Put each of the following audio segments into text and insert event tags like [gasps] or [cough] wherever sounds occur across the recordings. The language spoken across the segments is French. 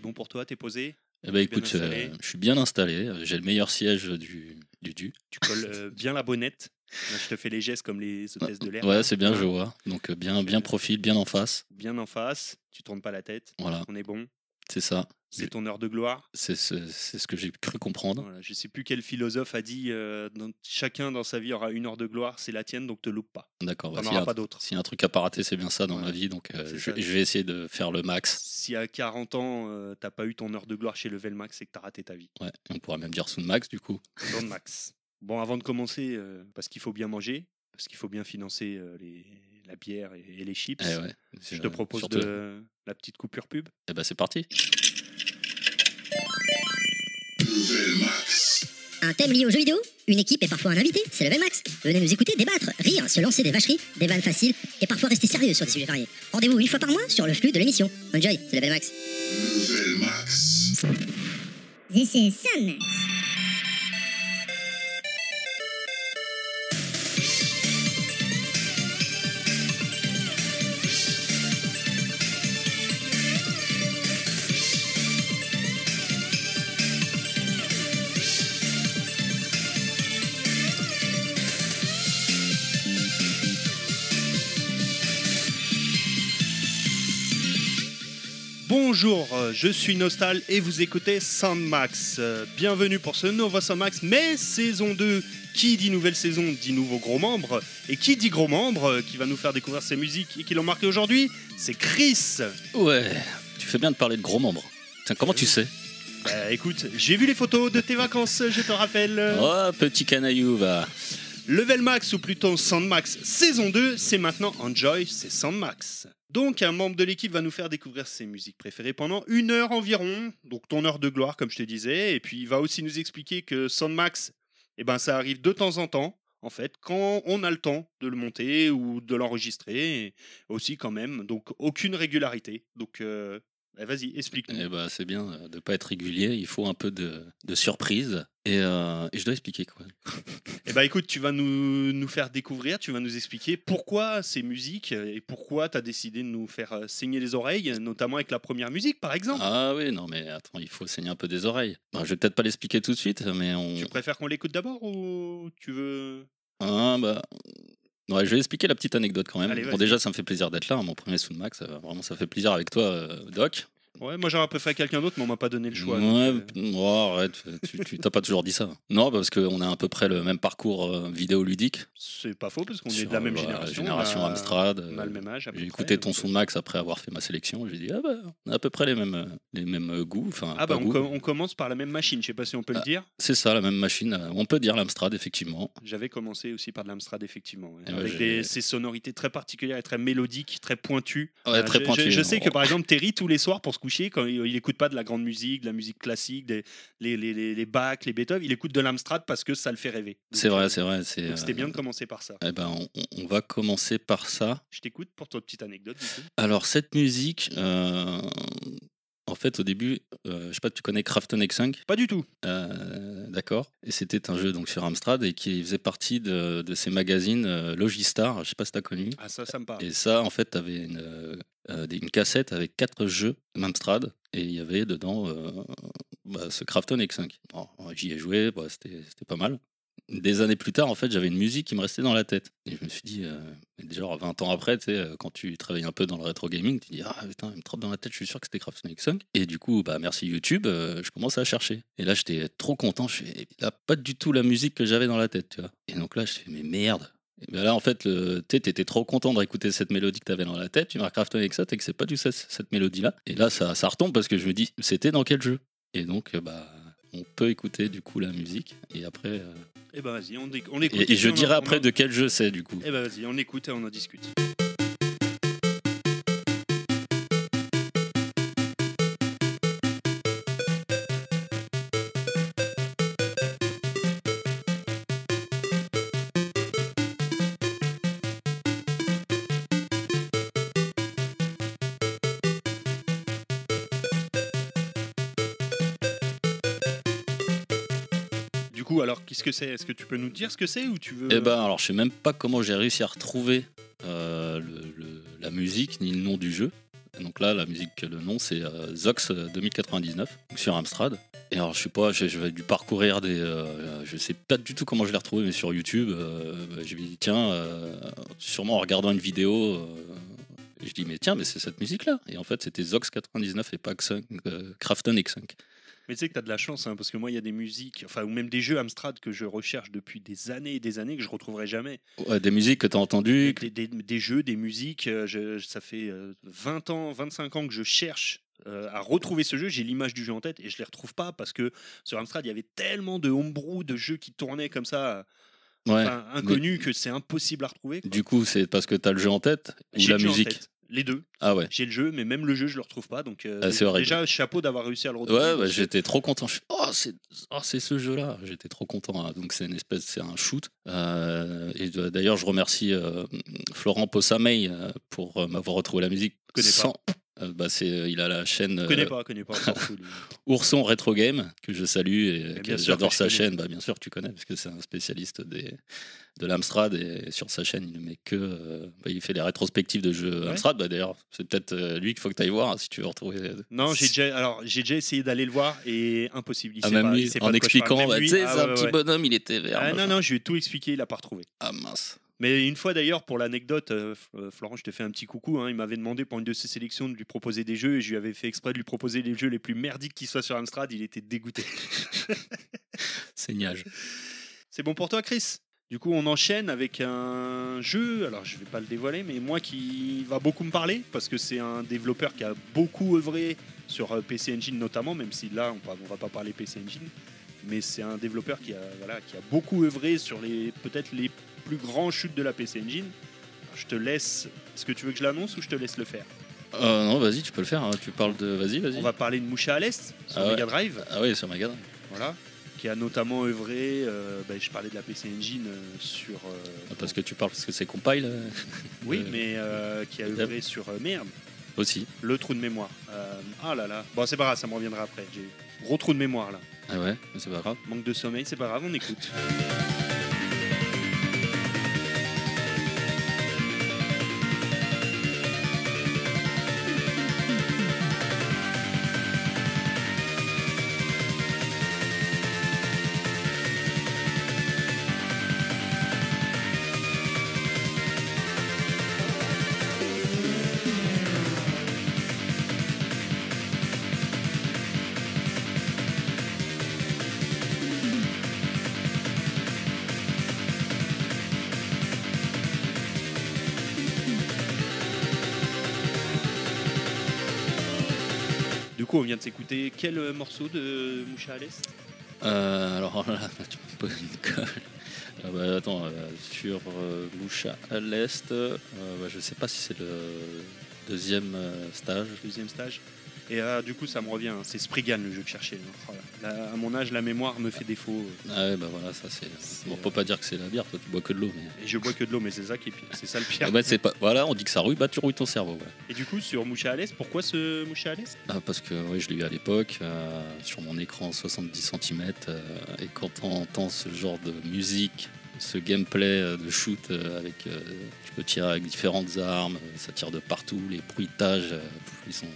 C'est bon pour toi, t'es posé? Eh ben Bien écoute, euh, je suis bien installé. euh, J'ai le meilleur siège du du du. Tu colles [laughs] euh, bien la bonnette. Là, je te fais les gestes comme les hôtesses de l'air. Ouais, c'est bien, je vois. Donc bien bien profil, bien en face. Bien en face, tu tournes pas la tête. Voilà, On est bon. C'est ça. C'est ton heure de gloire. C'est ce, que j'ai cru comprendre. Voilà, je sais plus quel philosophe a dit euh, dans- chacun dans sa vie aura une heure de gloire, c'est la tienne, donc te loupe pas. D'accord. bah, s'il y, a auras un- pas d'autres. s'il y a un truc à pas rater, c'est bien ça dans ma vie. Donc euh, je, vais essayer de faire le max. Si à 40 ans, euh, t'as pas eu ton heure de gloire chez Level Max, c'est que t'as raté ta vie. Ouais, on pourrait même dire sous max du coup. Le max. Bon, avant de commencer, parce qu'il faut bien manger, parce qu'il faut bien financer les, la bière et, et les chips, Eh ouais. je te propose Surtout- de la petite coupure pub. Eh ben c'est parti. Un thème lié aux jeux vidéo? Une équipe et parfois un invité C'est Level Max. Venez nous écouter, débattre, rire, se lancer des vacheries, des vannes faciles et parfois rester sérieux sur des sujets variés. Rendez-vous une fois par mois sur le flux de l'émission. Enjoy, c'est Level Max. This is Sunmax. Bonjour, euh, je suis Nostal et vous écoutez Soundmax. Euh, Bienvenue pour ce nouveau Soundmax, mais saison 2. Qui dit nouvelle saison dit nouveau gros membre. Et qui dit gros membre euh, qui va nous faire découvrir ses musiques et qui l'ont marqué aujourd'hui C'est Chris. Ouais. Tu fais bien de parler de gros membres. Tiens, comment tu sais? Bah, écoute, j'ai vu les photos de tes vacances, je te rappelle. Oh petit canaillou va. Level Max ou plutôt Soundmax saison 2, c'est maintenant Enjoy, c'est Soundmax. Donc un membre de l'équipe va nous faire découvrir ses musiques préférées pendant une heure environ, donc ton heure de gloire comme je te disais, et puis il va aussi nous expliquer que Soundmax, eh ben ça arrive de temps en temps, en fait, quand on a le temps de le monter ou de l'enregistrer, aussi quand même, donc aucune régularité. Donc euh, vas-y, explique-nous. Eh ben c'est bien euh, de pas être régulier. Il faut un peu de, de surprise. Et, euh, et je dois expliquer quoi. [laughs] Eh ben écoute, tu vas nous, nous faire découvrir, tu vas nous expliquer pourquoi ces musiques et pourquoi tu as décidé de nous faire euh, saigner les oreilles, notamment avec la première musique par exemple. Ah oui, non mais attends, il faut saigner un peu des oreilles. Bon, je vais peut-être pas l'expliquer tout de suite, mais on. Tu préfères qu'on l'écoute d'abord ou tu veux... Ah bah. Ouais, je vais expliquer la petite anecdote quand même. Allez, bon, déjà, ça me fait plaisir d'être là. hein, Mon premier Soundmax, ça va- vraiment, ça fait plaisir avec toi, euh, Doc. Ouais, moi j'aurais fait quelqu'un d'autre, mais on m'a pas donné le choix. Ouais, donc, euh, oh, arrête, tu t'as pas toujours dit ça. Non, parce qu'on a à peu près le même parcours euh, vidéoludique. c'est pas faux parce qu'on est de la même génération. génération Amstrad. On a le euh, même âge. J'ai écouté ton donc, euh, Soundmax après avoir fait ma sélection. J'ai dit, ah bah, on a à peu près les mêmes, les mêmes goûts. Enfin, Ah bah on, goûts. com- on commence par la même machine, je sais pas si on peut Ah. le dire. C'est ça, la même machine. euh, On peut dire l'Amstrad, effectivement. J'avais commencé aussi par de l'Amstrad effectivement, ouais, moi, avec des, ces sonorités très particulières et très mélodiques, très pointues. Ouais, très je, pointu. je- je sais que par exemple Terry tous les soirs pour se coucher quand il, il écoute pas de la grande musique, de la musique classique, des, les, les, les, les Bach, les Beethoven, il écoute de l'Amstrad parce que ça le fait rêver. C'est euh, vrai, c'est vrai. C'était euh, bien de commencer par ça. Eh ben, on, on va commencer par ça. Je t'écoute pour ta petite anecdote du coup. Alors, cette musique, euh, en fait, au début, euh, je sais pas, tu connais Krafton X5 Pas du tout. Euh, D'accord. Et c'était un jeu donc sur Amstrad et qui faisait partie de, de ces magazines euh, Logistar. Je sais pas si tu as connu. Ah ça, ça me parle. Et ça, en fait, tu avais une, euh, une cassette avec quatre jeux Amstrad et il y avait dedans bah, ce Krafton X5. Bon, J'y ai joué, bah, c'était pas mal. Des années plus tard, en fait, j'avais une musique qui me restait dans la tête. Et je me suis dit, euh, déjà 20 ans après, tu sais, euh, quand tu travailles un peu dans le rétro gaming, tu dis, ah putain, il me trotte dans la tête, je suis sûr que c'était Krafton X5. Et du coup, bah, merci YouTube, euh, je commence à chercher. Et là, j'étais trop content, je fais, a pas du tout la musique que j'avais dans la tête, tu vois. Et donc là, je fais, mais merde, et ben là, en fait, tu étais trop content de réécouter cette mélodie que tu avais dans la tête, tu marques Krafton avec ça, et que c'est pas du tout cette, mélodie-là. Et là, ça, ça retombe parce que je me dis, c'était dans quel jeu? Et donc, euh, bah, on peut écouter du coup la musique. Et après. Eh ben vas-y, on, éc- on écoute. et, je dirai après de quel jeu c'est du coup. Eh ben vas-y, on écoute et on en discute. Est-ce que tu peux nous dire ce que c'est ou tu veux Eh ben, alors, je sais même pas comment j'ai réussi à retrouver euh, la musique ni le nom du jeu. Donc là, la musique, le nom, c'est euh, Zox 2099 donc sur Amstrad. Et alors, je sais pas, j'ai j'ai dû parcourir des. euh, je sais pas du tout comment je l'ai retrouvé, mais sur YouTube, euh, bah, j'ai dit, tiens, euh, sûrement en regardant une vidéo, euh, je dis, mais tiens, mais c'est cette musique-là. Et en fait, c'était Zox 99 et pas X5, euh, Krafton X5. Mais tu sais que tu as de la chance, hein, parce que moi, il y a des musiques, enfin, ou même des jeux Amstrad que je recherche depuis des années et des années que je retrouverai jamais. Ouais, des musiques que tu as entendues. Des, des- des jeux, des musiques, euh, je- ça fait euh, 20 ans, 25 ans que je cherche euh, à retrouver ce jeu. J'ai l'image du jeu en tête et je les retrouve pas parce que sur Amstrad, il y avait tellement de homebrew, de jeux qui tournaient comme ça, Ouais. enfin, inconnus, que c'est impossible à retrouver. quoi. Du coup, c'est parce que tu as le jeu en tête ou la musique? Les deux. Ah ouais. J'ai le jeu, mais même le jeu, je le retrouve pas. Donc, euh, Ah, déjà, chapeau d'avoir réussi à le retrouver. Ouais, bah, j'étais trop content. Je oh, c'est oh, c'est ce jeu-là. J'étais trop content. hein. Donc, c'est une espèce, c'est un shoot. Euh, et d'ailleurs, je remercie euh, Florent Possamey pour m'avoir retrouvé la musique. Pas. Euh, bah, c'est, euh, il a la chaîne Je connais euh, pas, connais pas. [laughs] Ourson Retro Game que je salue et j'adore sa chaîne. Bah, bien sûr, tu connais parce que c'est un spécialiste des, de l'Amstrad et sur sa chaîne, il ne met que. euh, bah, il fait des rétrospectives de jeux Ouais. Amstrad. Bah, d'ailleurs, c'est peut-être euh, lui qu'il faut que tu ailles voir hein, si tu veux retrouver. Non, j'ai déjà, alors j'ai déjà essayé d'aller le voir et impossible. Il Ah, sait même pas- lui, il sait en expliquant, bah, tu sais, ah c'est un ouais, petit bonhomme, il était vert. Ah, non, non, je lui ai tout expliqué, il a pas retrouvé. Ah mince. Mais une fois d'ailleurs, pour l'anecdote, euh, euh, Florent, je te fais un petit coucou. hein, il m'avait demandé pour une de ses sélections de lui proposer des jeux et je lui avais fait exprès de lui proposer les jeux les plus merdiques qui soient sur Amstrad. Il était dégoûté. [laughs] Saignage. C'est bon pour toi, Chris? Du coup, on enchaîne avec un jeu. Alors, je vais pas le dévoiler, mais moi qui va beaucoup me parler parce que c'est un développeur qui a beaucoup œuvré sur euh, PC Engine notamment, même si là, on on va pas parler PC Engine. Mais c'est un développeur qui a, voilà, qui a beaucoup œuvré sur les peut-être les plus grands shoots de la PC Engine. Je te laisse. Est-ce que tu veux que je l'annonce ou je te laisse le faire Euh, non, vas-y, tu peux le faire. hein. Tu parles de. Vas-y, vas-y. On va parler de Moucha à l'Est sur Ah ouais. Mega Drive. Ah oui, sur Mega Drive. Voilà. Qui a notamment œuvré. euh, ben, je parlais de la PC Engine euh, sur. euh, Ah, Parce que tu parles parce que c'est compile euh, [laughs] Oui, Euh, mais euh, qui a œuvré sur euh, merde, aussi. le trou de mémoire. Euh, ah là là. Bon, c'est pas grave, ça me reviendra après. J'ai gros trou de mémoire là. Ah ouais, mais c'est pas grave. Manque de sommeil, c'est pas grave, on écoute. Coup, on vient de s'écouter quel euh, morceau de Moucha à l'Est Euh, alors [laughs] là, tu me poses une colle. Ah bah, attends, euh, sur euh, Moucha à l'Est, bah, je sais pas si c'est le deuxième stage. Deuxième stage. Et euh, du coup, ça me revient. hein, C'est Spriggan le jeu que je cherchais. hein. Là. À mon âge, la mémoire me fait défaut. Ah ouais, bah voilà, ça c'est. Bon, on euh, peut pas dire que c'est la bière, toi tu bois que de l'eau. Mais... Et je bois que de l'eau, mais c'est ça qui est pire. C'est ça le pire. Ah bah, c'est pas... Voilà, on dit que ça rouille, bah tu rouilles ton cerveau. voilà. Et du coup, sur Moucha à l'Est, pourquoi ce Moucha à l'Est Ah, parce que oui, je l'ai eu à l'époque, euh, sur mon écran 70 cm, et quand on entend ce genre de musique, ce gameplay euh, de shoot euh, avec, euh, tu peux tirer avec différentes armes, euh, ça tire de partout, les bruitages, euh, ils sont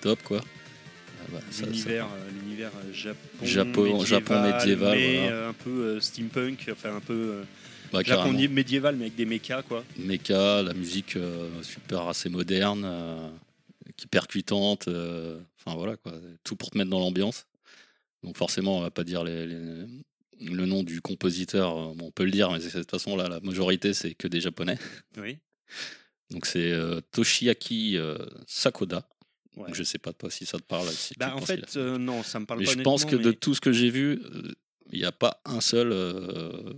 top quoi. Ah, bah, L'univers, euh, l'univers euh, Japon, Japon- médiéval, Japon médiéval, mais voilà. euh, un peu euh, steampunk, enfin un peu euh, bah, Japon carrément. médiéval, mais avec des mechas quoi. Mecha, la musique euh, super assez moderne, euh, qui percutante, euh, enfin voilà quoi, tout pour te mettre dans l'ambiance. Donc forcément, on va pas dire les- les- le nom du compositeur, euh, bon, on peut le dire, mais de toute façon là, la majorité c'est que des japonais. Oui. Donc c'est euh, Toshiaki euh, Sakoda. Ouais. Donc, je sais pas toi si ça te parle. Si Bah, en a- fait, euh, non, ça me parle mais pas. je pense que de tout ce que j'ai vu, euh, il n'y a pas un seul euh,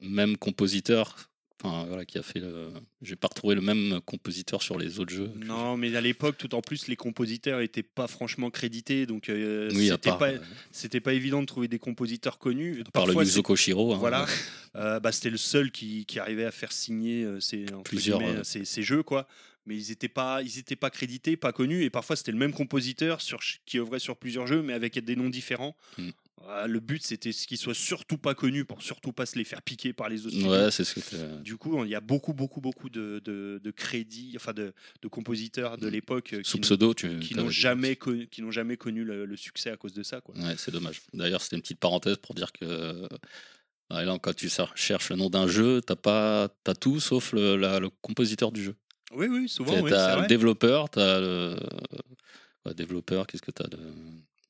même compositeur enfin, voilà, qui a fait le. J'ai pas retrouvé le même compositeur sur les autres jeux. Non, mais à l'époque, tout en plus, les compositeurs étaient pas franchement crédités, donc euh, oui, c'était pas, euh, pas évident de trouver des compositeurs connus. à part le Parfois, Yuzo c'est- Koshiro. hein. Voilà, Euh, bah, c'était le seul qui, qui arrivait à faire signer entre Plusieurs, ces jeux, quoi. Mais ils n'étaient pas, ils étaient pas crédités, pas connus, et parfois c'était le même compositeur sur, qui œuvrait sur plusieurs jeux, mais avec des noms différents. Mm. Ah, le but, c'était ce qu'ils soient surtout pas connus pour surtout pas se les faire piquer par les autres. studios. Ouais, c'est ce que t'as- Du coup, il y a beaucoup, beaucoup, beaucoup de, de, de crédits, enfin de, de compositeurs de Mm. l'époque euh, Sous qui, pseudo, tu qui n'ont jamais, connu- qui n'ont jamais connu le, le succès à cause de ça. Quoi. Ouais, c'est dommage. D'ailleurs, c'était une petite parenthèse pour dire que là, quand tu cherches le nom d'un jeu, t'as pas, t'as tout sauf le, la- le compositeur du jeu. Oui, oui, souvent, oui, t'as c'est le développeur, t'as le ouais, développeur. Qu'est-ce que t'as de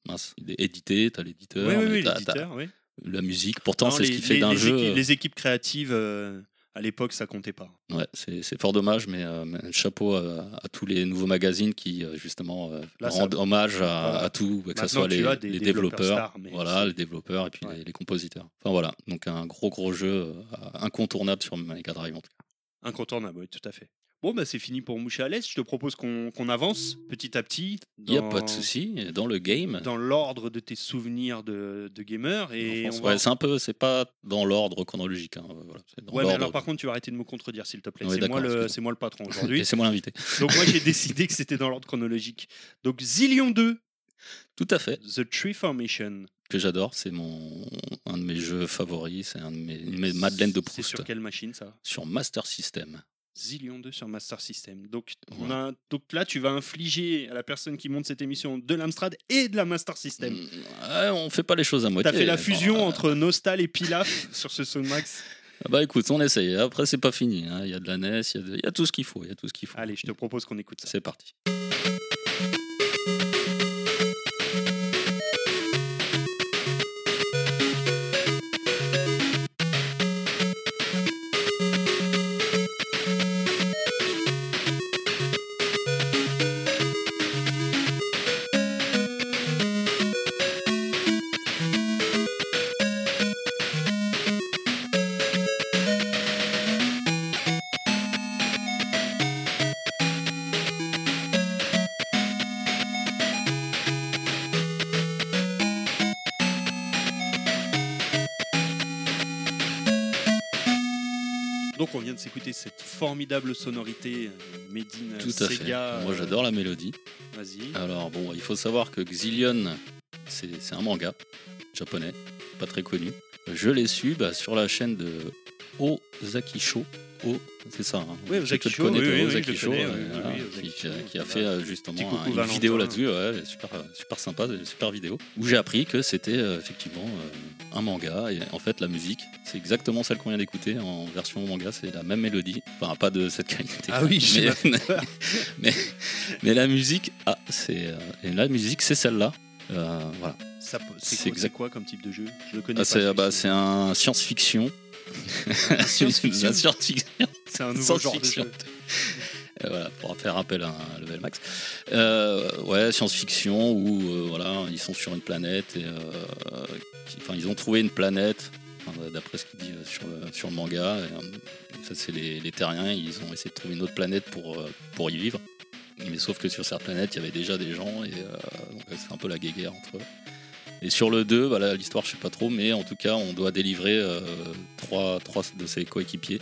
mince il est Édité, t'as l'éditeur, Oui, oui, l'éditeur, oui. la musique. Pourtant, c'est ce qui fait d'un jeu. équipes- les équipes créatives, euh, à l'époque, ça comptait pas. Ouais, c'est fort dommage, mais, euh, mais chapeau à, à tous les nouveaux magazines qui euh, justement euh, Là, ça- rendent hommage à, tout, que ce soit tu les, as des les développeurs développeurs, stars, mais voilà, les développeurs et puis Ouais. les, les compositeurs. Enfin voilà, donc un gros gros jeu euh, incontournable sur Mega Drive en tout cas. Incontournable, oui, tout à fait. Bon, bah, c'est fini pour Moucher à l'Est. Je te propose qu'on avance petit à petit. Il n'y a pas de souci dans le game. Dans l'ordre de tes souvenirs de, de gamer. Et va- Ouais, c'est un peu, c'est pas dans l'ordre chronologique. hein, voilà, dans Ouais, mais l'ordre. alors par contre, tu vas arrêter de me contredire, s'il te plaît. C'est, moi le, moi patron [laughs] aujourd'hui. C'est moi l'invité. Donc moi, j'ai décidé que c'était dans l'ordre chronologique. Donc Zillion 2, Tout à fait. The Tree Formation. Que j'adore, c'est mon un de mes jeux favoris, c'est un de mes, une de mes Madeleines de C'est Proust sur quelle machine ça? Sur Master System. Zillion 2 sur Master System. Donc, on a, donc là, tu vas infliger à la personne qui monte cette émission de l'Amstrad et de la Master System. Mm, ouais, on fait pas les choses à moitié. T'as fait la fusion euh, entre Nostal et Pilaf [laughs] sur ce Soundmax. ah Bah écoute, on essaye. Après, c'est pas fini. hein. Il y a de la NES, il y a de- il y, a tout ce qu'il faut. Il y a tout ce qu'il faut. Allez, je te propose qu'on écoute ça. C'est parti. Formidable sonorité euh, Made in Tout à Sega. fait. Moi, euh, j'adore la mélodie. Vas-y. Alors bon, il faut savoir que Xillion, c'est un manga japonais, pas très connu. Je l'ai su bah, sur la chaîne de Ozaki Show. Oh, c'est ça. Hein. Oui, Ozaki Show, oui, oui, Ozaki connais, euh, oui, voilà, Ozaki qui a- qui fait justement une Valentin. vidéo là-dessus, ouais, super, super sympa, super vidéo, où j'ai appris que c'était euh, effectivement euh, un manga et en fait la musique, c'est exactement celle qu'on vient d'écouter en version manga, c'est la même mélodie, enfin pas de cette qualité. Ah oui, [laughs] mais, mais, mais la musique, ah, c'est euh, et la musique c'est celle-là. Euh, voilà. C'est quoi, quoi comme type de jeu? Je le connais Ah, c'est celui-ci. bah, c'est un science-fiction. [laughs] science-fiction. C'est un nouveau genre de Science-fiction. jeu. Voilà, pour faire appel à un level max. Euh, ouais, science-fiction où euh, voilà, ils sont sur une planète et euh, ils ont trouvé une planète. D'après ce qu'il dit sur le, manga, ça c'est les, terriens, ils ont essayé de trouver une autre planète pour, pour y vivre. Mais sauf que sur cette planète, il y avait déjà des gens et c'est un peu la guéguerre entre eux. Et sur le 2, voilà, l'histoire je sais pas trop, mais en tout cas on doit délivrer trois, trois de ses coéquipiers.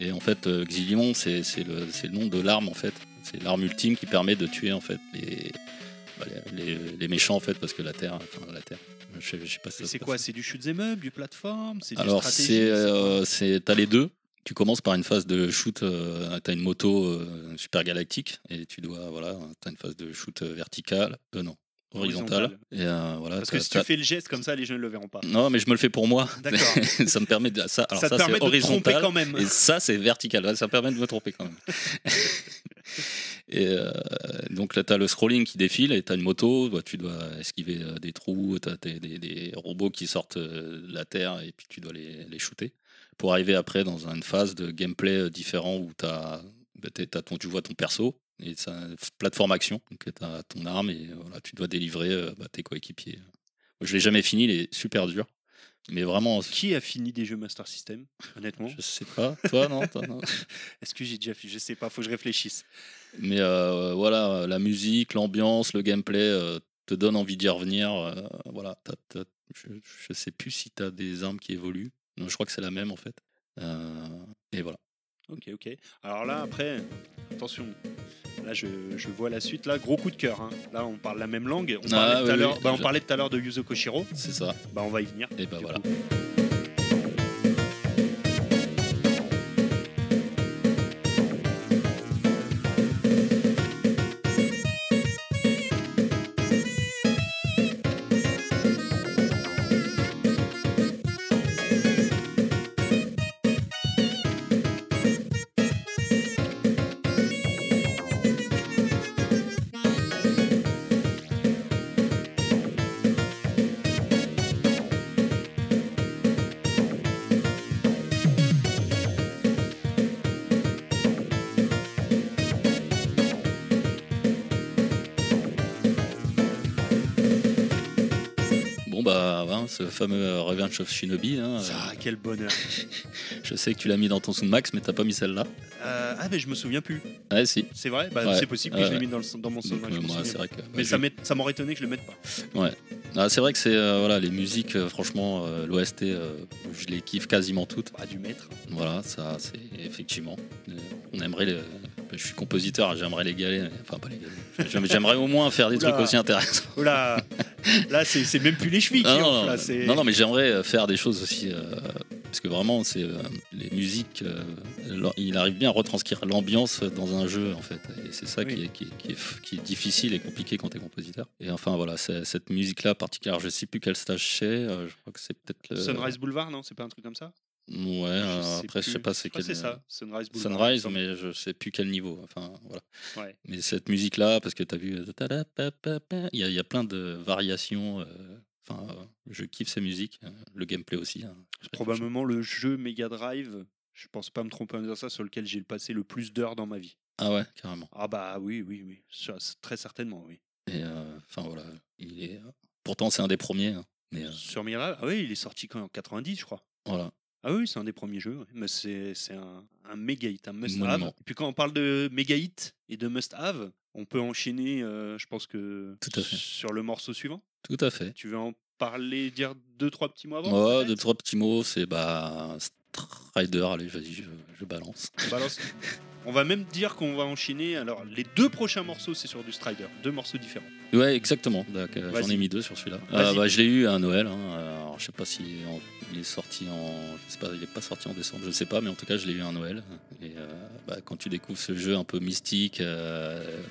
Et en fait, euh, Xilion, c'est le, nom de l'arme en fait. C'est l'arme ultime qui permet de tuer en fait les, bah, les, les- les méchants en fait parce que la Terre, enfin la Terre, je sais, je sais pas si C'est quoi C'est du shoot'em up, du plateforme C'est du Alors c'est, euh, t'as les deux. Tu commences par une phase de shoot, euh, t'as une moto euh, super galactique et tu dois voilà, t'as une phase de shoot euh, verticale, non, horizontale. Horizontale. Et euh, voilà. Parce que si tu fais le geste comme ça, les gens ne le verront pas. Non, mais je me le fais pour moi. D'accord. [laughs] ça me permet de ça. Alors ça ça, c'est horizontal. quand même. Et ça, c'est vertical. Ça permet de me tromper quand même. [laughs] et euh, donc là, tu as le scrolling qui défile et tu as une moto. bah, tu dois esquiver euh, des trous. Tu as des, des- des robots qui sortent de la Terre et puis tu dois les, les shooter. Pour arriver après dans une phase de gameplay différent où t'as- bah, t'es- t'as ton, tu vois ton perso. Et c'est une plateforme action. Donc tu as ton arme et euh, voilà, tu dois délivrer euh, bah, tes coéquipiers. Je l'ai jamais fini, il est super dur. Mais vraiment, Qui a fini des jeux Master System, honnêtement? Je sais pas. Toi, non. [laughs] Est-ce que j'ai déjà fait? Je sais pas, faut que je réfléchisse. Mais euh, voilà, la musique, l'ambiance, le gameplay euh, te donne envie d'y revenir. euh, voilà, je, je sais plus si tu as des armes qui évoluent. Non, je crois que c'est la même en fait. Euh, et voilà. Ok, ok. Alors là, après, attention. Là, je, je vois la suite. Là, gros coup de cœur. hein. Là, on parle la même langue. On Ah, parlait, tout à oui, l'heure- oui. bah, on Je- parlait tout à l'heure de Yuzo Koshiro. C'est ça. Bah, on va y venir. Et bah du voilà. coup. Ce fameux euh, Revenge of Shinobi. hein, Ça, euh, quel bonheur. [laughs] je sais que tu l'as mis dans ton Soundmax, mais t'as pas mis celle-là. Euh, ah, mais je me souviens plus. Ouais, si. C'est vrai? Bah, Ouais. C'est possible que Ouais, je l'ai ouais. mis dans, le, dans mon Donc, je me moi, que. bah, Mais je- ça, m'aurait étonné que je le mette pas. Ah, c'est vrai que c'est euh, voilà les musiques, euh, franchement, l'OST, je les kiffe quasiment toutes. Pas du maître. Voilà, ça, c'est effectivement. on aimerait. les- je suis compositeur, j'aimerais les galer. Enfin, pas les galer. J'aime- J'aimerais au moins faire des Oula. trucs aussi intéressants. Oh [laughs] [laughs] là, c'est même plus les chevilles qui non, non, là, non, c'est- non, non, mais j'aimerais euh, faire des choses aussi. euh, parce que vraiment, c'est euh, les musiques. euh, il arrive bien à retranscrire l'ambiance dans un jeu, en fait. Et c'est ça qui, est, qui, est, qui, est, qui est difficile et compliqué quand t'es compositeur. Et enfin, voilà, cette musique-là particulière, je sais plus quel stage c'est. je crois que c'est peut-être le. Sunrise Boulevard, non? C'est pas un truc comme ça? Ouais, euh, après, je sais pas c'est que quel. c'est ça, Sunrise Boulevard. Sunrise, mais je sais plus quel niveau. Enfin, voilà. Ouais. Mais cette musique-là, parce que tu as vu, euh, il y, a- il y a plein de variations. euh, Enfin, je kiffe ces musiques. Le gameplay aussi. hein. C'est probablement le jeu Mega Drive, je pense pas me tromper en disant ça, sur lequel j'ai passé le plus d'heures dans ma vie. Ah ouais, carrément. Ah bah oui, oui, oui, très certainement, oui. Et euh, enfin voilà, il est. Pourtant, c'est un des premiers. hein, Mais euh, Sur Mega Drive, ah oui, il est sorti quand en 90, je crois. voilà. Ah oui, c'est un des premiers jeux, ouais. mais c'est un, un méga hit, un must-have. Et puis quand on parle de méga hit et de must-have, on peut enchaîner, euh, je pense que Tout à fait. sur le morceau suivant. Tout à fait. Tu veux en parler, dire deux, trois petits mots avant peut-être? deux, trois petits mots, c'est bah. Strider, allez, vas-y, je, je balance. On balance. On va même dire qu'on va enchaîner. Alors, les deux prochains morceaux, c'est sur du Strider. Deux morceaux différents. Ouais, exactement. Euh, J'en ai mis deux sur celui-là. Euh, bah, je l'ai eu à Noël. hein. Alors, je sais pas si il est sorti en. Je sais pas, il est pas sorti en décembre, je sais pas, mais en tout cas, je l'ai eu à Noël. Et euh, bah, quand tu découvres ce jeu un peu mystique, euh,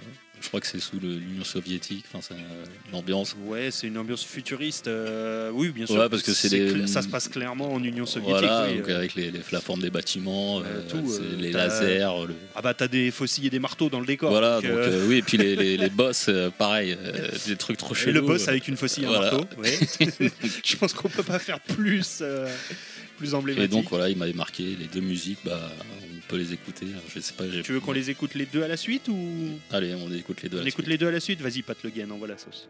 je crois que c'est sous l'Union soviétique. Enfin, c'est euh, l'ambiance. Ouais, c'est une ambiance futuriste. euh, oui, bien sûr. Ouais, parce que c'est Ça se passe clairement en Union soviétique. Voilà, oui, donc euh. avec les, les- la forme des bâtiments, Euh, tout, les lasers. le- Ah bah, t'as des faucilles et des marteaux dans le décor. Voilà, donc, donc oui, et puis les, les, les [laughs] boss, pareil, des trucs trop et chelous. le boss avec une faucille et un marteau. ouais. [laughs] Je pense qu'on peut pas faire plus, plus Et emblématique. donc voilà, il m'avait marqué les deux musiques, bah, peut les écouter. Alors, Je sais pas, j'ai- Tu veux qu'on les écoute les deux à la suite ou Allez, on écoute les deux. à on la écoute suite. les deux à la suite Vas-y, Pat Le Guen, envoie la sauce.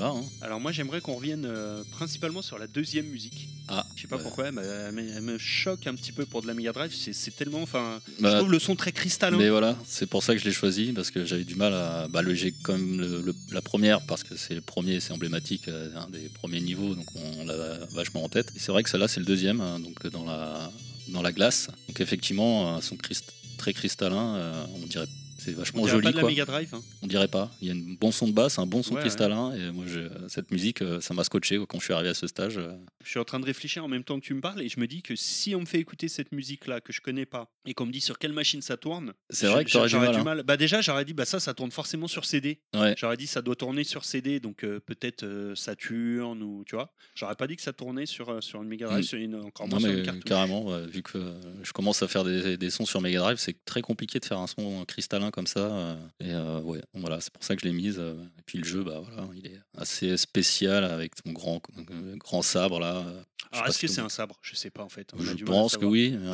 Voilà. hein. Alors moi j'aimerais qu'on revienne euh, principalement sur la deuxième musique. Ah, Je sais pas bah, pourquoi, elle me, elle me- elle me choque un petit peu pour de la Mega Drive. C'est tellement, enfin, je bah, trouve le son très cristallin. mais voilà, c'est pour ça que je l'ai choisi parce que j'avais du mal à. Bah, le j'ai quand même le- le- la première parce que c'est le premier, c'est emblématique, euh, un des premiers niveaux, donc on l'a vachement en tête. Et c'est vrai que celle-là, c'est le deuxième, hein, donc dans la dans la glace. Donc effectivement, un son crist- très cristallin, euh, on dirait C'est On vachement dirait joli, pas de la quoi. Mega Drive. hein. On dirait pas. Il y a un bon son de basse, un bon son Ouais, cristallin. Et moi, je- cette musique, euh, ça m'a scotché quoi, quand je suis arrivé à ce stage. euh. Je suis en train de réfléchir en même temps que tu me parles et je me dis que si on me fait écouter cette musique-là que je connais pas et qu'on me dit sur quelle machine ça tourne, C'est vrai que t'aurais du j'aurais mal. hein. Bah déjà, j'aurais dit bah ça, ça tourne forcément sur CD. Ouais. J'aurais dit ça doit tourner sur CD, donc euh, peut-être euh, Saturn ou tu vois. J'aurais pas dit que ça tournait sur euh, sur une Mega Drive, Mm. sur une encore Non, moins sur mais une cartouche. carrément, vu que je commence à faire des, des sons sur Mega Drive, c'est très compliqué de faire un son cristallin comme ça. euh, et euh, ouais, voilà, c'est pour ça que je l'ai mise. euh, et puis le jeu, bah voilà, il est assez spécial avec ton grand, grand sabre là. Alors pas est-ce que c'est un sabre? Je sais pas en fait. On Je pense que oui. [laughs]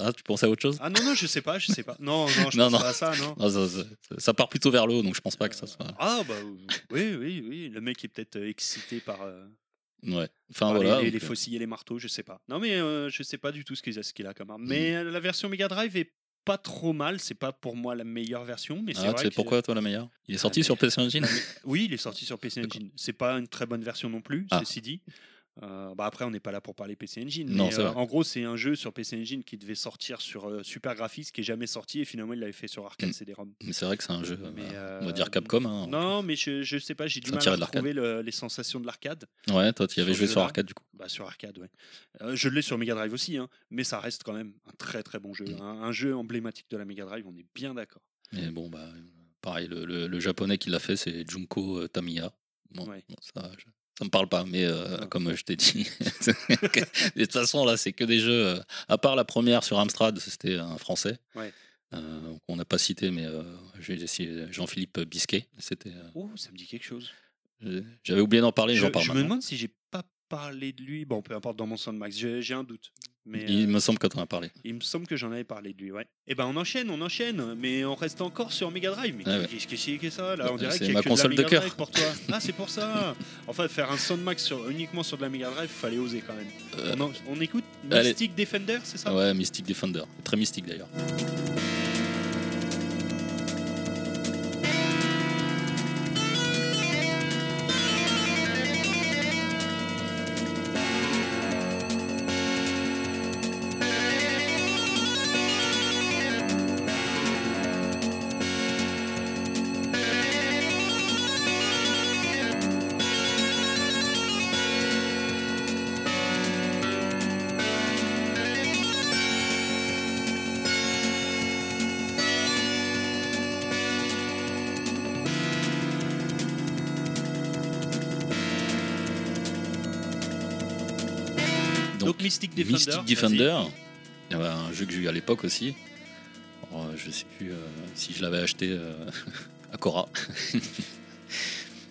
Ah, tu penses à autre chose? Ah non non, je sais pas, je sais pas. Non non, je [laughs] Non, pense non. pas à ça, non. Ah, ça, ça- ça part plutôt vers le haut, donc je pense pas que ça soit. Ah bah oui oui oui, le mec est peut-être excité par. euh, Ouais. Enfin les- voilà. les, donc, les euh, faucilles et les marteaux, je sais pas. Non, mais euh, je sais pas du tout ce qu'il a, ce qu'il a comme Mm. arme. Mais euh, la version Mega Drive est pas trop mal. C'est pas pour moi la meilleure version, mais c'est Ah, tu vrai. sais pourquoi toi la meilleure? Il est Ah, sorti mais- sur PC Engine Oui, il est sorti sur PC. Engine. C'est pas une très bonne version non plus, Ah. ceci dit. Euh, bah après, on n'est pas là pour parler PC Engine. Non, mais, euh, en gros, c'est un jeu sur PC Engine qui devait sortir sur euh, Super Graphics, qui est jamais sorti, et finalement, il l'avait fait sur Arcade Mm. CD-ROM. Mais c'est vrai que c'est un jeu, Mais, on va dire Capcom. hein. Non, mais je, je sais pas, j'ai du mal à retrouver le- les sensations de l'arcade. Ouais, toi, tu y avais joué sur arcade du coup. Bah, sur arcade, ouais. Je l'ai sur Mega Drive aussi, hein, mais ça reste quand même un très très bon jeu. Mm. Un, un jeu emblématique de la Mega Drive, on est bien d'accord. Mais bon, bah, pareil, le, le- le japonais qui l'a fait, c'est Junko Tamiya. Bon, Ouais. bon, ça, je- ça me parle pas, mais euh, Ah. comme je t'ai dit, [laughs] de toute façon, là, c'est que des jeux. euh, à part la première sur Amstrad, c'était un français. Ouais. Euh, on n'a pas cité, mais euh, j'ai essayé Jean-Philippe Bisquet. C'était, Oh, ça me dit quelque chose. j'avais oublié d'en parler, Je, j'en parle je me maintenant. demande si j'ai pas parlé de lui. Bon, peu importe dans mon Soundmax, j'ai j'ai un doute. Mais Il euh, me semble que tu en as parlé. il me semble que j'en avais parlé de lui, ouais. Et ben on enchaîne, on enchaîne, mais on reste encore sur Mega Drive. Mais Ah ouais. qu'est-ce que c'est que ça là? On dirait qu'il y a ma que de la console de Mega cœur. Drive pour toi. Ah, c'est pour ça. Enfin, faire un Soundmax sur, uniquement sur de la Mega Drive, fallait oser quand même. Euh, On, en- on écoute allez. Mystic Defender, c'est ça? Ouais, Mystic Defender. Très mystique d'ailleurs. Defender. Mystic. Defender, il y avait un jeu que j'ai eu à l'époque aussi. Alors, euh, je sais plus euh, si je l'avais acheté euh, [laughs] à Cora. [laughs]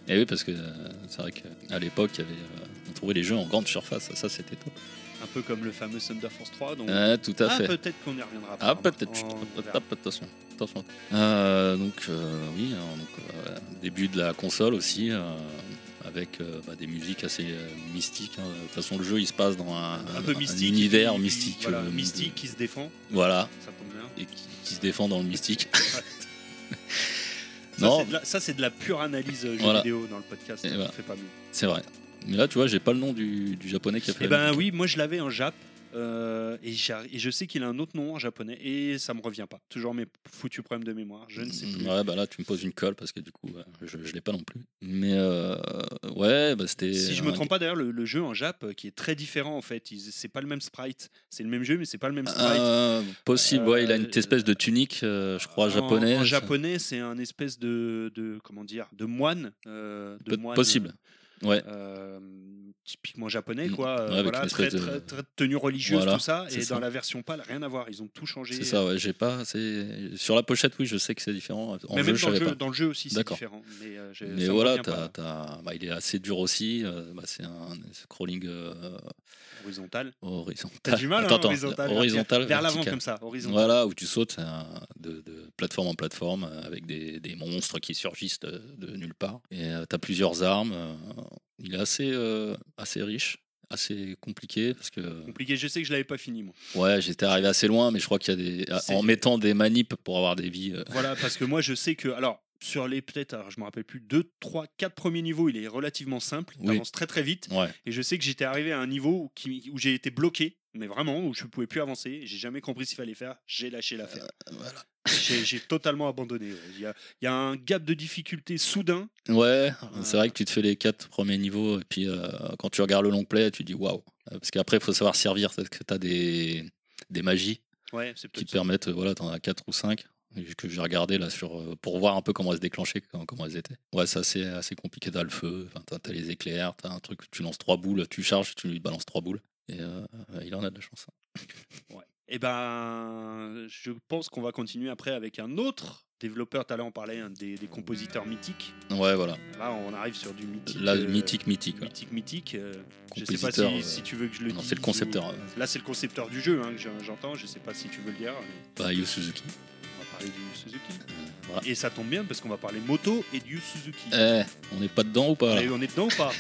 Et oui, parce que euh, c'est vrai qu'à l'époque, il y avait, euh, on trouvait les jeux en grande surface. Ça, c'était top. Un peu comme le fameux Thunder Force 3. Donc... Tout à ah, fait. peut-être qu'on y reviendra. Ah, peut-être. attention. attention. Euh, donc, euh, oui, hein, donc, euh, début de la console aussi, euh, avec euh, bah, des musiques assez euh, mystiques. hein. De toute façon, le jeu, il se passe dans un, Un peu mystique. univers il- mystique. Voilà, euh, mystique qui se défend. Voilà, Ça tombe bien. et qui, qui se défend dans le mystique. [laughs] [laughs] Ça, Non. c'est de la- Ça, c'est de la pure analyse jeu Voilà. vidéo dans le podcast. Fait pas mieux. C'est vrai. Mais là, tu vois, j'ai pas le nom du, du japonais qui a fait Eh ben oui, moi je l'avais en Jap. Euh, et, je sais qu'il a un autre nom en japonais et ça me revient pas. Toujours mes foutus problèmes de mémoire, je ne sais plus. Ouais, bah là, tu me poses une colle parce que du coup, ouais, je, je l'ai pas non plus. Mais euh, ouais, bah c'était. Si je me trompe pas d'ailleurs, le, le jeu en Jap euh, qui est très différent en fait. C'est pas le même sprite. C'est le même jeu, mais c'est pas le même sprite. Possible, ouais, il a une Euh, espèce de tunique, euh, je crois, japonaise. En, japonais, c'est un espèce de, de comment dire, de moine. euh, de Peut- moine, possible. Ouais. euh, typiquement japonais, Mm. quoi. euh, Ouais, avec voilà, très, de- très, très tenue religieuse, Voilà, tout ça. Et ça. dans la version PAL, rien à voir. Ils ont tout changé. C'est ça, ouais, j'ai pas. Sur la pochette, oui, je sais que c'est différent. En Mais jeu, même je dans le, jeu, pas. dans le jeu aussi, c'est différent. Mais, euh, Mais voilà, t'as- t'as- bah, il est assez dur aussi. euh, bah, c'est un scrolling euh, horizontal. horizontal. T'as du mal, Attends, hein, horizontal. horizontal, Vers l'avant comme ça, horizontal. Voilà, où tu sautes un- de, de plateforme en plateforme euh, avec des, des monstres qui surgissent de, de nulle part. Et tu as plusieurs armes. euh, il est assez, euh, assez riche, assez compliqué parce que Compliqué, je sais que je l'avais pas fini moi. ouais, j'étais arrivé assez loin, mais je crois qu'il y a des en mettant des manips pour avoir des vies. euh, Voilà, parce que moi je sais que. Alors, sur les peut-être, alors, je me rappelle plus, 2, 3, 4 premiers niveaux, il est relativement simple. Il Oui. avance très très vite. ouais, Et je sais que j'étais arrivé à un niveau qui- où j'ai été bloqué. Mais vraiment, où je pouvais plus avancer. J'ai jamais compris ce qu'il fallait faire. J'ai lâché l'affaire. Voilà. J'ai totalement abandonné. ouais. Il y, a, il y a un gap de difficulté soudain. Ouais, c'est vrai que tu te fais les quatre premiers niveaux et puis euh, quand tu regardes le long play, tu dis waouh. Euh, Parce qu'après, il faut savoir servir parce que tu as des, des magies Ouais, qui te permettent, euh, voilà, tu en as quatre ou cinq que j'ai regardé là sur, euh, pour voir un peu comment elles se déclenchaient, comment, elles étaient. Ouais, c'est assez, assez compliqué. T'as le feu, t'as, t'as les éclairs, t'as un truc, tu lances trois boules, tu charges, tu lui balances trois boules. Et euh, il en a de la chance. Eh ben, je pense qu'on va continuer après avec un autre développeur. Tout à l'heure, on parlait hein, des, des compositeurs mythiques. Ouais, voilà. Là, on arrive sur du mythique. Là, euh, mythique, mythique. ouais. Mythique, mythique. euh, je sais pas Compositeur, si, euh, si tu veux que je le non, dise. c'est le concepteur, ou- euh. Là, c'est le concepteur du jeu hein, que j'en- j'entends. Je sais pas si tu veux le dire. mais Bah, Yu Suzuki. on va parler du Suzuki. Euh, voilà. Et ça tombe bien parce qu'on va parler moto et du Suzuki. Eh, on n'est pas dedans ou pas là Et on est dedans ou pas?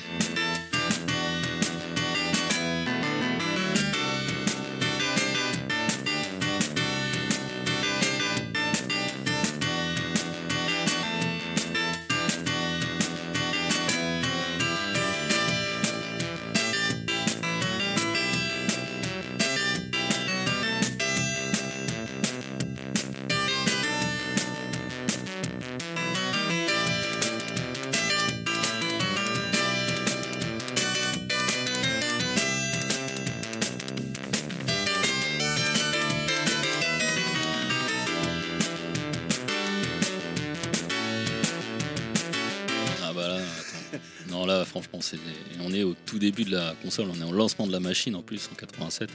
Console, on est au lancement de la machine en plus en 87.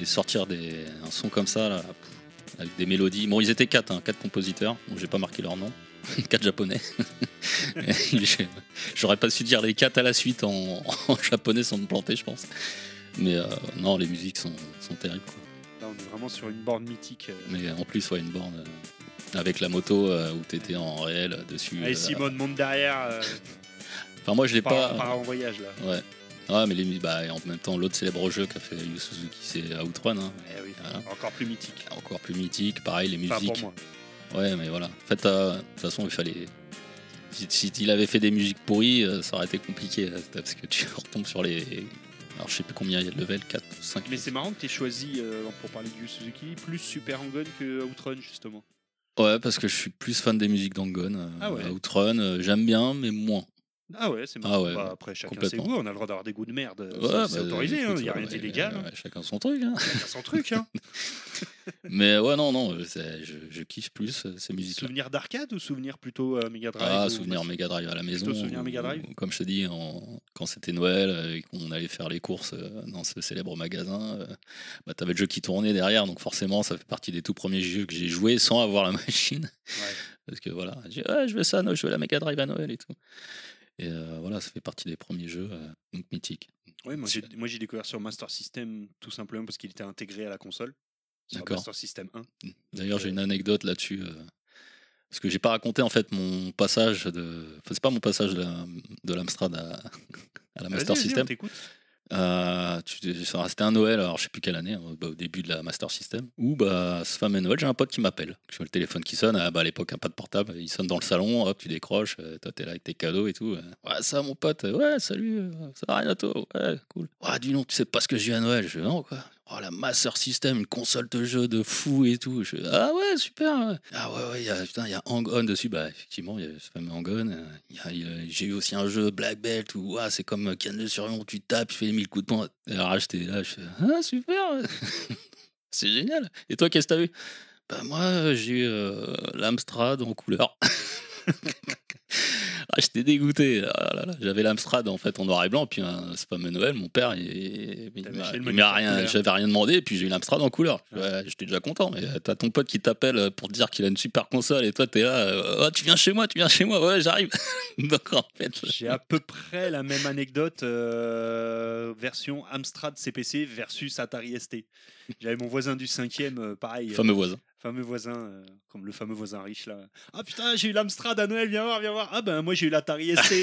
Et sortir des... un son comme ça, là, avec des mélodies. Bon, ils étaient quatre, hein, quatre compositeurs, donc j'ai pas marqué leur nom. [laughs] quatre japonais. [laughs] J'aurais pas su dire les quatre à la suite en, [laughs] en japonais sans me planter, je pense. Mais euh, non, les musiques sont, sont terribles. quoi. Là, on est vraiment sur une borne mythique. euh. Mais en plus, ouais, une borne euh, avec la moto euh, où t'étais en réel euh, dessus. Euh, Simone monte derrière. euh, Enfin, moi, je l'ai pas. part en voyage là. Ouais. Ouais, mais les, bah, en même temps, l'autre célèbre jeu qu'a fait Yu Suzuki, c'est Outrun. hein. Eh oui, Voilà. encore plus mythique. Encore plus mythique, pareil, les Enfin, musiques. pour moi. Ouais, mais voilà. En fait, euh, de toute façon, il fallait. Si, si il avait fait des musiques pourries, euh, ça aurait été compliqué. euh, Parce que tu [laughs] retombes sur les. Alors, je sais plus combien il y a de level, 4 ou 5. Mais c'est marrant que tu aies choisi, euh, pour parler du Suzuki, plus Super Hang-On que Outrun, justement. Ouais, parce que je suis plus fan des musiques d'Angon. Ah ouais. Outrun, j'aime bien, mais moins. Ah ouais, c'est marrant. Ah ouais, Bah, après, chacun ses goûts, on a le droit d'avoir des goûts de merde. Ouais, c'est bah, autorisé, il écoute, n'y a rien d'illégal. hein. chacun son truc. hein. [laughs] Son truc. Hein. [laughs] mais ouais, non, non, c'est- je, je kiffe plus euh, ces musiques souvenir d'arcade ou souvenir plutôt euh, Mega Drive Ah, ou- souvenir Mega Drive à la maison. Plutôt souvenir Mega Drive? ou- Comme je te dis, en- quand c'était Noël euh, et qu'on allait faire les courses euh, dans ce célèbre magasin, euh, bah, t'avais le jeu qui tournait derrière, donc forcément, ça fait partie des tout premiers jeux que j'ai joué sans avoir la [laughs] machine. Ouais. Parce que voilà, dit, ouais, je veux ça, non, je veux la Mega Drive à Noël et tout. Et euh, voilà, ça fait partie des premiers jeux, euh, donc mythiques. Ouais, moi j'ai découvert sur Master System tout simplement parce qu'il était intégré à la console. D'accord. Master System 1. D'ailleurs, j'ai une anecdote là-dessus. euh, parce que j'ai pas raconté en fait mon passage de. Enfin, c'est pas mon passage de la- de l'Amstrad à, [laughs] à la Master vas-y, on System. Euh, C'était un Noël, alors je sais plus quelle année, hein, bah, au début de la Master System, où bah, ce fameux Noël, j'ai un pote qui m'appelle. Je vois le téléphone qui sonne, ah, bah, à l'époque, un pas de portable, il sonne dans le salon, hop, tu décroches, euh, toi t'es là avec tes cadeaux et tout. euh. Ouais, ça, mon pote, euh, ouais, salut, ça va, Renato, ouais, cool. Ouais, dis donc, tu sais pas ce que j'ai à Noël Je fais, non, quoi. Oh, la Master System, une console de jeu de fou et tout. Je ah ouais, super. Ah ouais, ouais, y a, putain, il y a Hang-On dessus. Bah, effectivement, il y a ce fameux euh, y a- J'ai eu aussi un jeu Black Belt où c'est comme Canne de Survion, tu tapes, tu fais les mille coups de poing. Alors j'étais là, je fais, ah super. [laughs] c'est génial. Et toi, qu'est-ce que t'as eu? Bah, moi, j'ai eu euh, l'Amstrad en couleur. [laughs] Ah, j'étais dégoûté. Ah là là, J'avais l'Amstrad en fait en noir et blanc, puis un, ce fameux Noël, mon père, il, m'a- rien, j'avais rien demandé, et puis j'ai eu l'Amstrad en couleur. Ouais, J'étais déjà content, mais t'as ton pote qui t'appelle pour te dire qu'il a une super console, et toi t'es là, euh, Oh, tu viens chez moi, tu viens chez moi, ouais, j'arrive. [laughs] Donc en fait, J'ai à peu près la même anecdote euh, version Amstrad CPC versus Atari ST. J'avais mon voisin du cinquième, euh, pareil, euh, fameux voisin. fameux voisin, euh, comme le fameux voisin riche là. Ah putain, j'ai eu l'Amstrad à Noël, viens voir, viens voir. Ah ben moi j'ai eu l'Atari ST.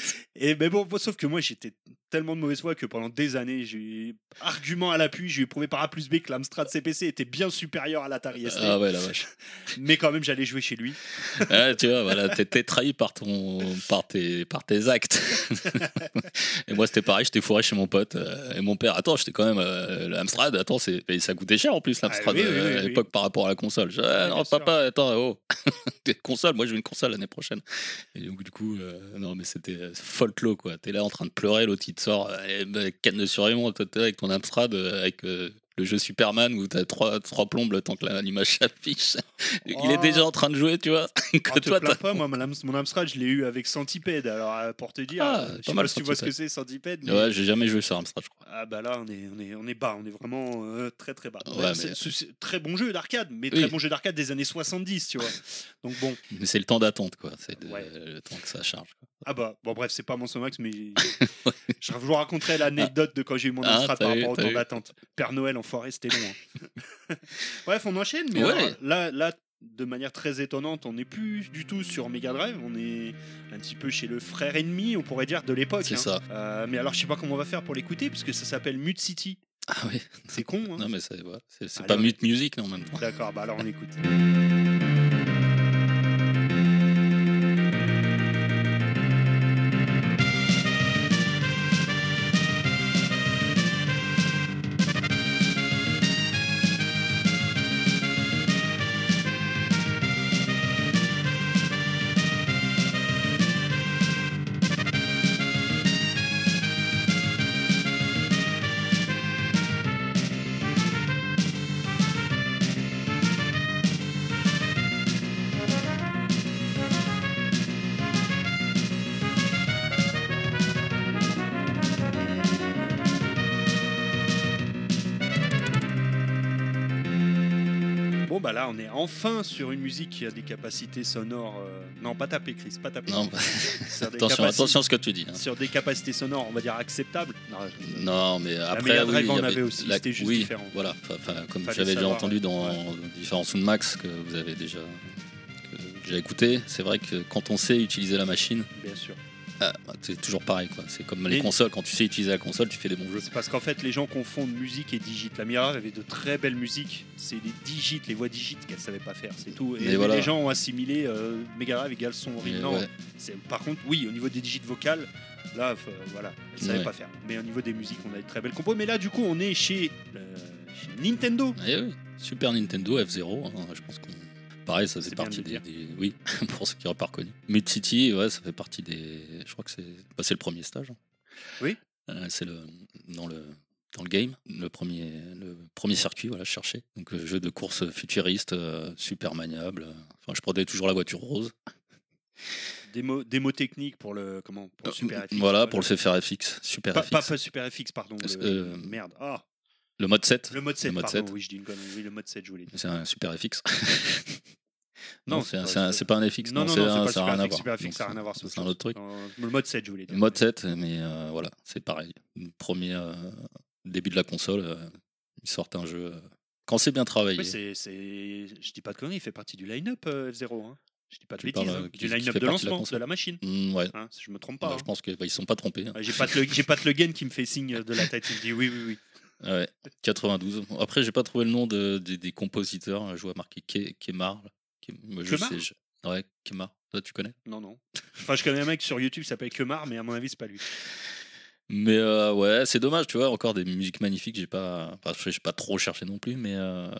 [laughs] Et mais bon, sauf que moi j'étais tellement de mauvaise foi que pendant des années, j'ai eu argument à l'appui, j'ai prouvé par A plus B que l'Amstrad CPC était bien supérieur à l'Atari ST. Ah ouais, la vache. [laughs] Mais quand même, j'allais jouer chez lui. Ah, tu vois, voilà, t'étais trahi par, ton, par, tes, par tes actes. [laughs] et moi, c'était pareil, j'étais fourré chez mon pote. euh, Et mon père, attends, j'étais quand même euh, l'Amstrad, attends, c'est- et ça coûtait cher en plus, l'Amstrad, Ah oui, oui, euh, oui, à l'époque par rapport à la console. Je ah, non, sûr. papa, attends, oh. [laughs] console, moi je veux une console l'année prochaine. Et donc, du coup, euh, non, mais c'était euh, folklore, quoi. T'es là en train de pleurer, l'autre il te sort, euh, eh ben, canne de survivant, toi, t'es avec ton Amstrad, euh, avec. Le jeu Superman où t'as trois, trois plombes le temps que l'image s'affiche. [laughs] Il est Oh. déjà en train de jouer, tu vois. [laughs] que te toi, pas, moi, mon, Am- mon Amstrad, je l'ai eu avec Centipede. Alors, euh, pour te dire, Ah, euh, je pas sais mal, pas si tu vois ce que c'est, Centipede. mais- Ouais, j'ai jamais joué sur Amstrad, je crois. Ah bah là, on est, on est, on est bas, on est vraiment euh, très très bas. Ouais, c'est mais- c'est- c'est très bon jeu d'arcade, mais Oui. très bon jeu d'arcade des années 70, tu vois. [laughs] Donc bon, Mais c'est le temps d'attente, quoi. C'est Ouais. le temps que ça charge. quoi. ah bah, bon bref, c'est pas mon Somax, mais je vous raconterai l'anecdote de quand j'ai eu mon Ah, Amstrad par rapport au temps d'attente. Père Noël, enfoiré, c'était long. hein. [laughs] bref, on enchaîne, mais Ouais. alors, là, là, de manière très étonnante, on n'est plus du tout sur Mega Drive, on est un petit peu chez le frère ennemi, on pourrait dire, de l'époque. C'est hein. ça. Euh, mais alors, je sais pas comment on va faire pour l'écouter, puisque ça s'appelle Mute City. Ah oui. C'est con, hein Non, mais c'est ouais, Allez, pas mute music, non, en même temps. D'accord, bah alors on écoute. Enfin sur une musique qui a des capacités sonores. euh, Non pas taper Chris, pas taper. Non, [laughs] bah, Sur des attention, capacités- attention à ce que tu dis. hein. Sur des capacités sonores, on va dire acceptables. Non, je- Non, mais après, Mega oui, Drive il y en avait aussi, la- c'était juste oui, différent. Voilà, Enfin, enfin, comme Fallait j'avais déjà savoir, entendu dans différents Soundmax que vous avez déjà que j'ai écouté, c'est vrai que quand on sait utiliser la machine, Bien sûr. Ah, bah, c'est toujours pareil. quoi. C'est comme les consoles, quand tu sais utiliser la console, tu fais des bons jeux. C'est parce qu'en fait les gens confondent musique et digit. La Mira avait de très belles musiques. C'est les digits, les voix digit qu'elle savait pas faire, c'est tout. Et voilà. les gens ont assimilé euh, Mega Drive égale son horrible. Non, ouais. c'est- par contre, oui, au niveau des digits vocales, là, euh, voilà, elle savait Ouais. pas faire. Mais au niveau des musiques, on a de très belles compos. Mais là, du coup, on est chez, euh, chez Nintendo. Eh oui, Super Nintendo F0, hein, je pense qu'on. Pareil, ça fait partie de des, des- Oui, [laughs] pour ceux qui n'auraient pas reconnu. Mid City, ouais, ça fait partie des. Je crois que c'est. bah, c'est le premier stage. hein. Oui. Euh, c'est le. Dans le. Dans le game, le premier, le premier circuit, voilà, je cherchais. Donc, euh, jeu de course futuriste, euh, super maniable. Enfin, je prenais toujours la voiture rose. Démo, démo technique pour le comment pour le Super FX. Voilà, pour le CFR FX, Super Pas, FX. pas, pas Super FX, pardon. Le- Merde. Ah, Le mode 7. le mode 7, mode pardon. 7. Oui, je dis une connerie. Oui, le mode 7, je voulais dire. C'est un Super FX. [laughs] Non, non, c'est un- pas- un- un FX. Non, non, c'est non, un- c'est pas ça rien Super à FX. voir. Super FX, Donc, ça n'a rien à voir. C'est un autre truc. Le mode 7, je voulais dire. Mode 7, mais euh, voilà, c'est pareil. Premier euh, début de la console, euh, ils sortent un jeu. quand c'est bien travaillé. C'est- Je dis pas de conneries, il fait partie du line-up euh, F0. Hein. Je dis pas de bêtises. parles, hein. qui- Du line-up de partie de la lancement de la machine. Mm, ouais. Hein, je me trompe Bah, pas. je pense qu'ils ne sont pas trompés. hein. hein. J'ai pas le gain qui me fait signe de la tête. Il me dit oui, oui, oui. Ouais, 92. Bon, Après, j'ai pas trouvé le nom de, des- des compositeurs. Je vois marqué Ke- Kemar. Ke- moi, je Kemar sais, je- Ouais, Kemar. Toi, tu connais? Non, non. Enfin, je connais un mec sur YouTube qui s'appelle Kemar, mais à mon avis, c'est pas lui. Mais euh, ouais, c'est dommage, tu vois. Encore des musiques magnifiques. J'ai pas, enfin, j'ai pas trop cherché non plus, mais euh,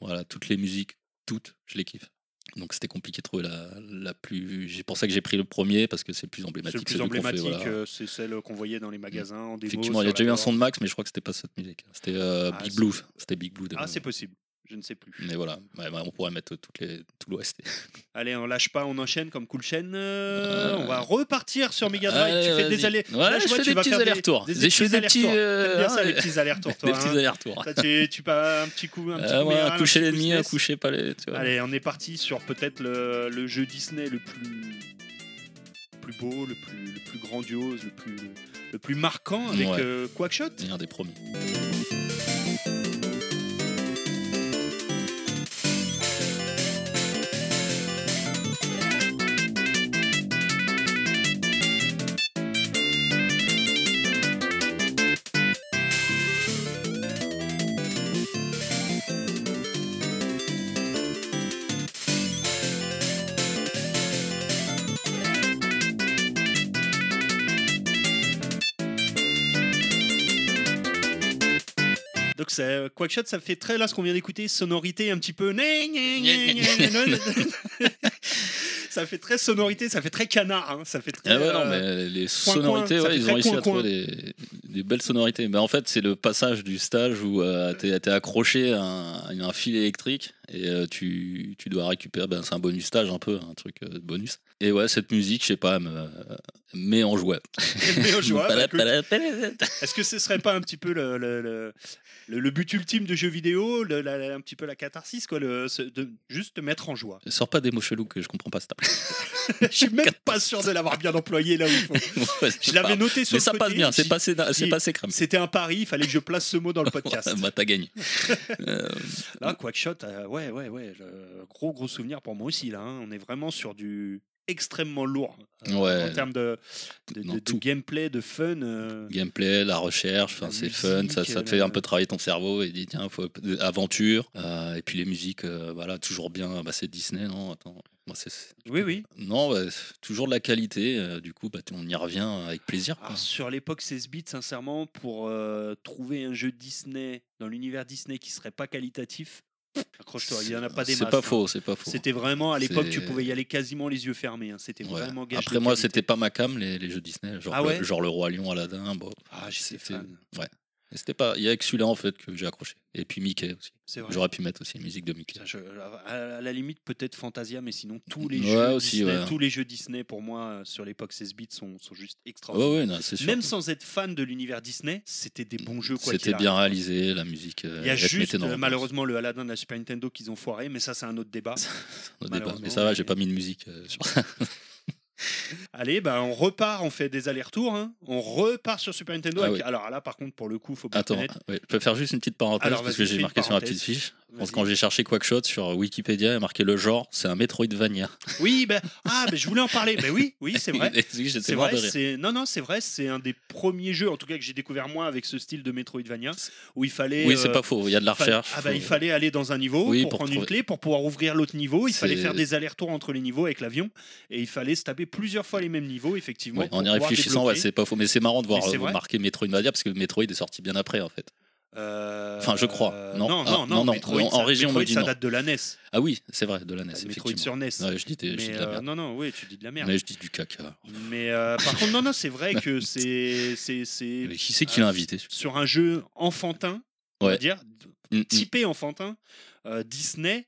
voilà, toutes les musiques, toutes, je les kiffe. Donc c'était compliqué de trouver la, la plus. C'est pour ça que j'ai pris le premier parce que c'est le plus C'est emblématique. le plus celui qu'on fait, emblématique, voilà. euh, c'est celle qu'on voyait dans les magasins en démo. Effectivement, il y a déjà eu un son de Max, mais je crois que c'était pas cette musique. C'était euh, Ah, Big Blue. C'était Big Blue. Ah, c'est possible. Je ne sais plus. Mais voilà, Ouais, ouais, on pourrait mettre toutes les, tout l'OST. [laughs] Allez, on lâche pas, on enchaîne comme cool chaîne. euh, Euh, On va repartir sur Mega Drive. Allez, tu fais des allers. Ouais, je vois, fais tu des vas petits allers-retours. Des, Je des fais petits des petits, allers-retours. euh, ça, les petits. [laughs] Des petits allers-retours. Toi, tu, un petit coup, un petit Euh, coup ouais, méral, un coucher petit coup l'ennemi, un coucher pas les. Tu vois. Allez, on est parti sur peut-être le, le jeu Disney le plus, plus beau, le plus, le plus grandiose, le plus, le plus marquant avec Ouais. euh, Quackshot. Et un ça, Quackshot, ça fait très là ce qu'on vient d'écouter, sonorité un petit peu. ça fait très sonorité, ça fait très canard. hein, Ça fait très. Ah ouais, non, euh, mais les sonorités, ouais, ils ont réussi à trouver des, des belles sonorités. Mais en fait, c'est le passage du stage où euh, t'es es accroché à un, à un fil électrique et euh, tu, tu dois récupérer. Ben, c'est un bonus stage, un peu, un truc euh, de bonus. Et ouais, cette musique, je sais pas, me met en joie. Mais au joueur, bah. Est-ce que ce serait pas un petit peu le, le, le, but ultime de jeu vidéo, le- la- la- un petit peu la catharsis, quoi, ce- de juste te mettre en joie? Sors pas des mots chelous que je comprends pas. [laughs] Je suis même pas sûr de l'avoir bien employé là où il faut. Ouais, Je l'avais noté sur Mais le ça côté, passe bien, c'est passé, c'est passé crème. C'était un pari, il fallait que je place ce mot dans le [laughs] podcast. bah, t'as gagné. [laughs] Euh, Là, Quackshot, euh, ouais, ouais, ouais, gros, gros souvenir pour moi aussi. Là, hein. on est vraiment sur du extrêmement lourd euh, Ouais. en termes de, de, gameplay, de fun. euh, gameplay, la recherche, c'est fun, ça, te fait un peu travailler ton cerveau et dit tiens, faut aventure. euh, et puis les musiques, euh, voilà, toujours bien. Bah, c'est Disney, non Attends, moi Oui, oui. Non, bah, toujours de la qualité. euh, du coup, bah, on y revient avec plaisir. Alors, sur l'époque 16 bits, sincèrement, pour euh, trouver un jeu Disney dans l'univers Disney qui serait pas qualitatif, accroche-toi, il y en a pas des C'est masses. pas hein. faux, c'est pas faux. C'était vraiment à l'époque, tu C'est- pouvais y aller quasiment les yeux fermés. hein. C'était Ouais. vraiment gage Après moi, c'était pas ma cam les, les jeux Disney, genre, Ah ouais? le, genre le roi lion, Aladdin. Bon, Ah, j'étais fan. Ouais. C'était pas. Il y a que celui-là en fait que j'ai accroché. Et puis Mickey aussi. J'aurais pu mettre aussi la musique de Mickey. Je- à la limite, peut-être Fantasia, mais sinon, tous les, Ouais, jeux, aussi, Disney, ouais. tous les jeux Disney, pour moi, euh, sur l'époque 16 bits, sont, sont juste extraordinaires. ouais, non, c'est sûr. Même sans être fan de l'univers Disney, c'était des bons jeux. quoi C'était bien réalisé, la musique. euh, Il y a juste, euh, malheureusement, le Aladdin de la Super Nintendo qu'ils ont foiré, mais ça, c'est un autre débat. [laughs] Mais ça va, j'ai pas mis de musique euh, sur [laughs] Allez, bah, on repart, on fait des allers-retours. hein. On repart sur Super Nintendo. Ah avec- oui. Alors là, par contre, pour le coup, faut bien Attends, je peux faire juste une petite parenthèse Alors, parce que j'ai marqué sur parenthèse. petite fiche. Parce quand j'ai cherché Quackshot sur Wikipédia, il y a marqué le genre, c'est un Metroidvania. Oui, ben ah, ben, je voulais en parler. Ben oui, oui, c'est vrai. [laughs] C'est vrai, c'est non non c'est vrai, c'est un des premiers jeux en tout cas que j'ai découvert moi avec ce style de Metroidvania où il fallait Oui, c'est euh, pas faux. Il y a de la fa- recherche. ah bah, faut- il fallait aller dans un niveau Oui, pour, pour prendre une clé pour pouvoir ouvrir l'autre niveau, il fallait faire des allers-retours entre les niveaux avec l'avion et il fallait se taper plusieurs fois les mêmes niveaux effectivement. Ouais, en y réfléchissant, ouais, c'est pas faux. Mais c'est marrant de voir euh, marquer Metroidvania parce que Metroid est sorti bien après en fait. Euh, Enfin, je crois. Non. non, Ah, non, non, non. Metroid, En ça- région, on Metroid, me dit ça date de la NES. Ah oui, c'est vrai, de la NES. Metroid sur NES. Ouais, je dis, je de la euh, merde. non, non, oui, tu dis de la merde. Mais je dis du caca. Mais euh, par contre, non, non, c'est vrai que [laughs] c'est Mais Qui c'est qui l'a invité sur un jeu enfantin, on va dire, Mm, mm. typé enfantin, Disney.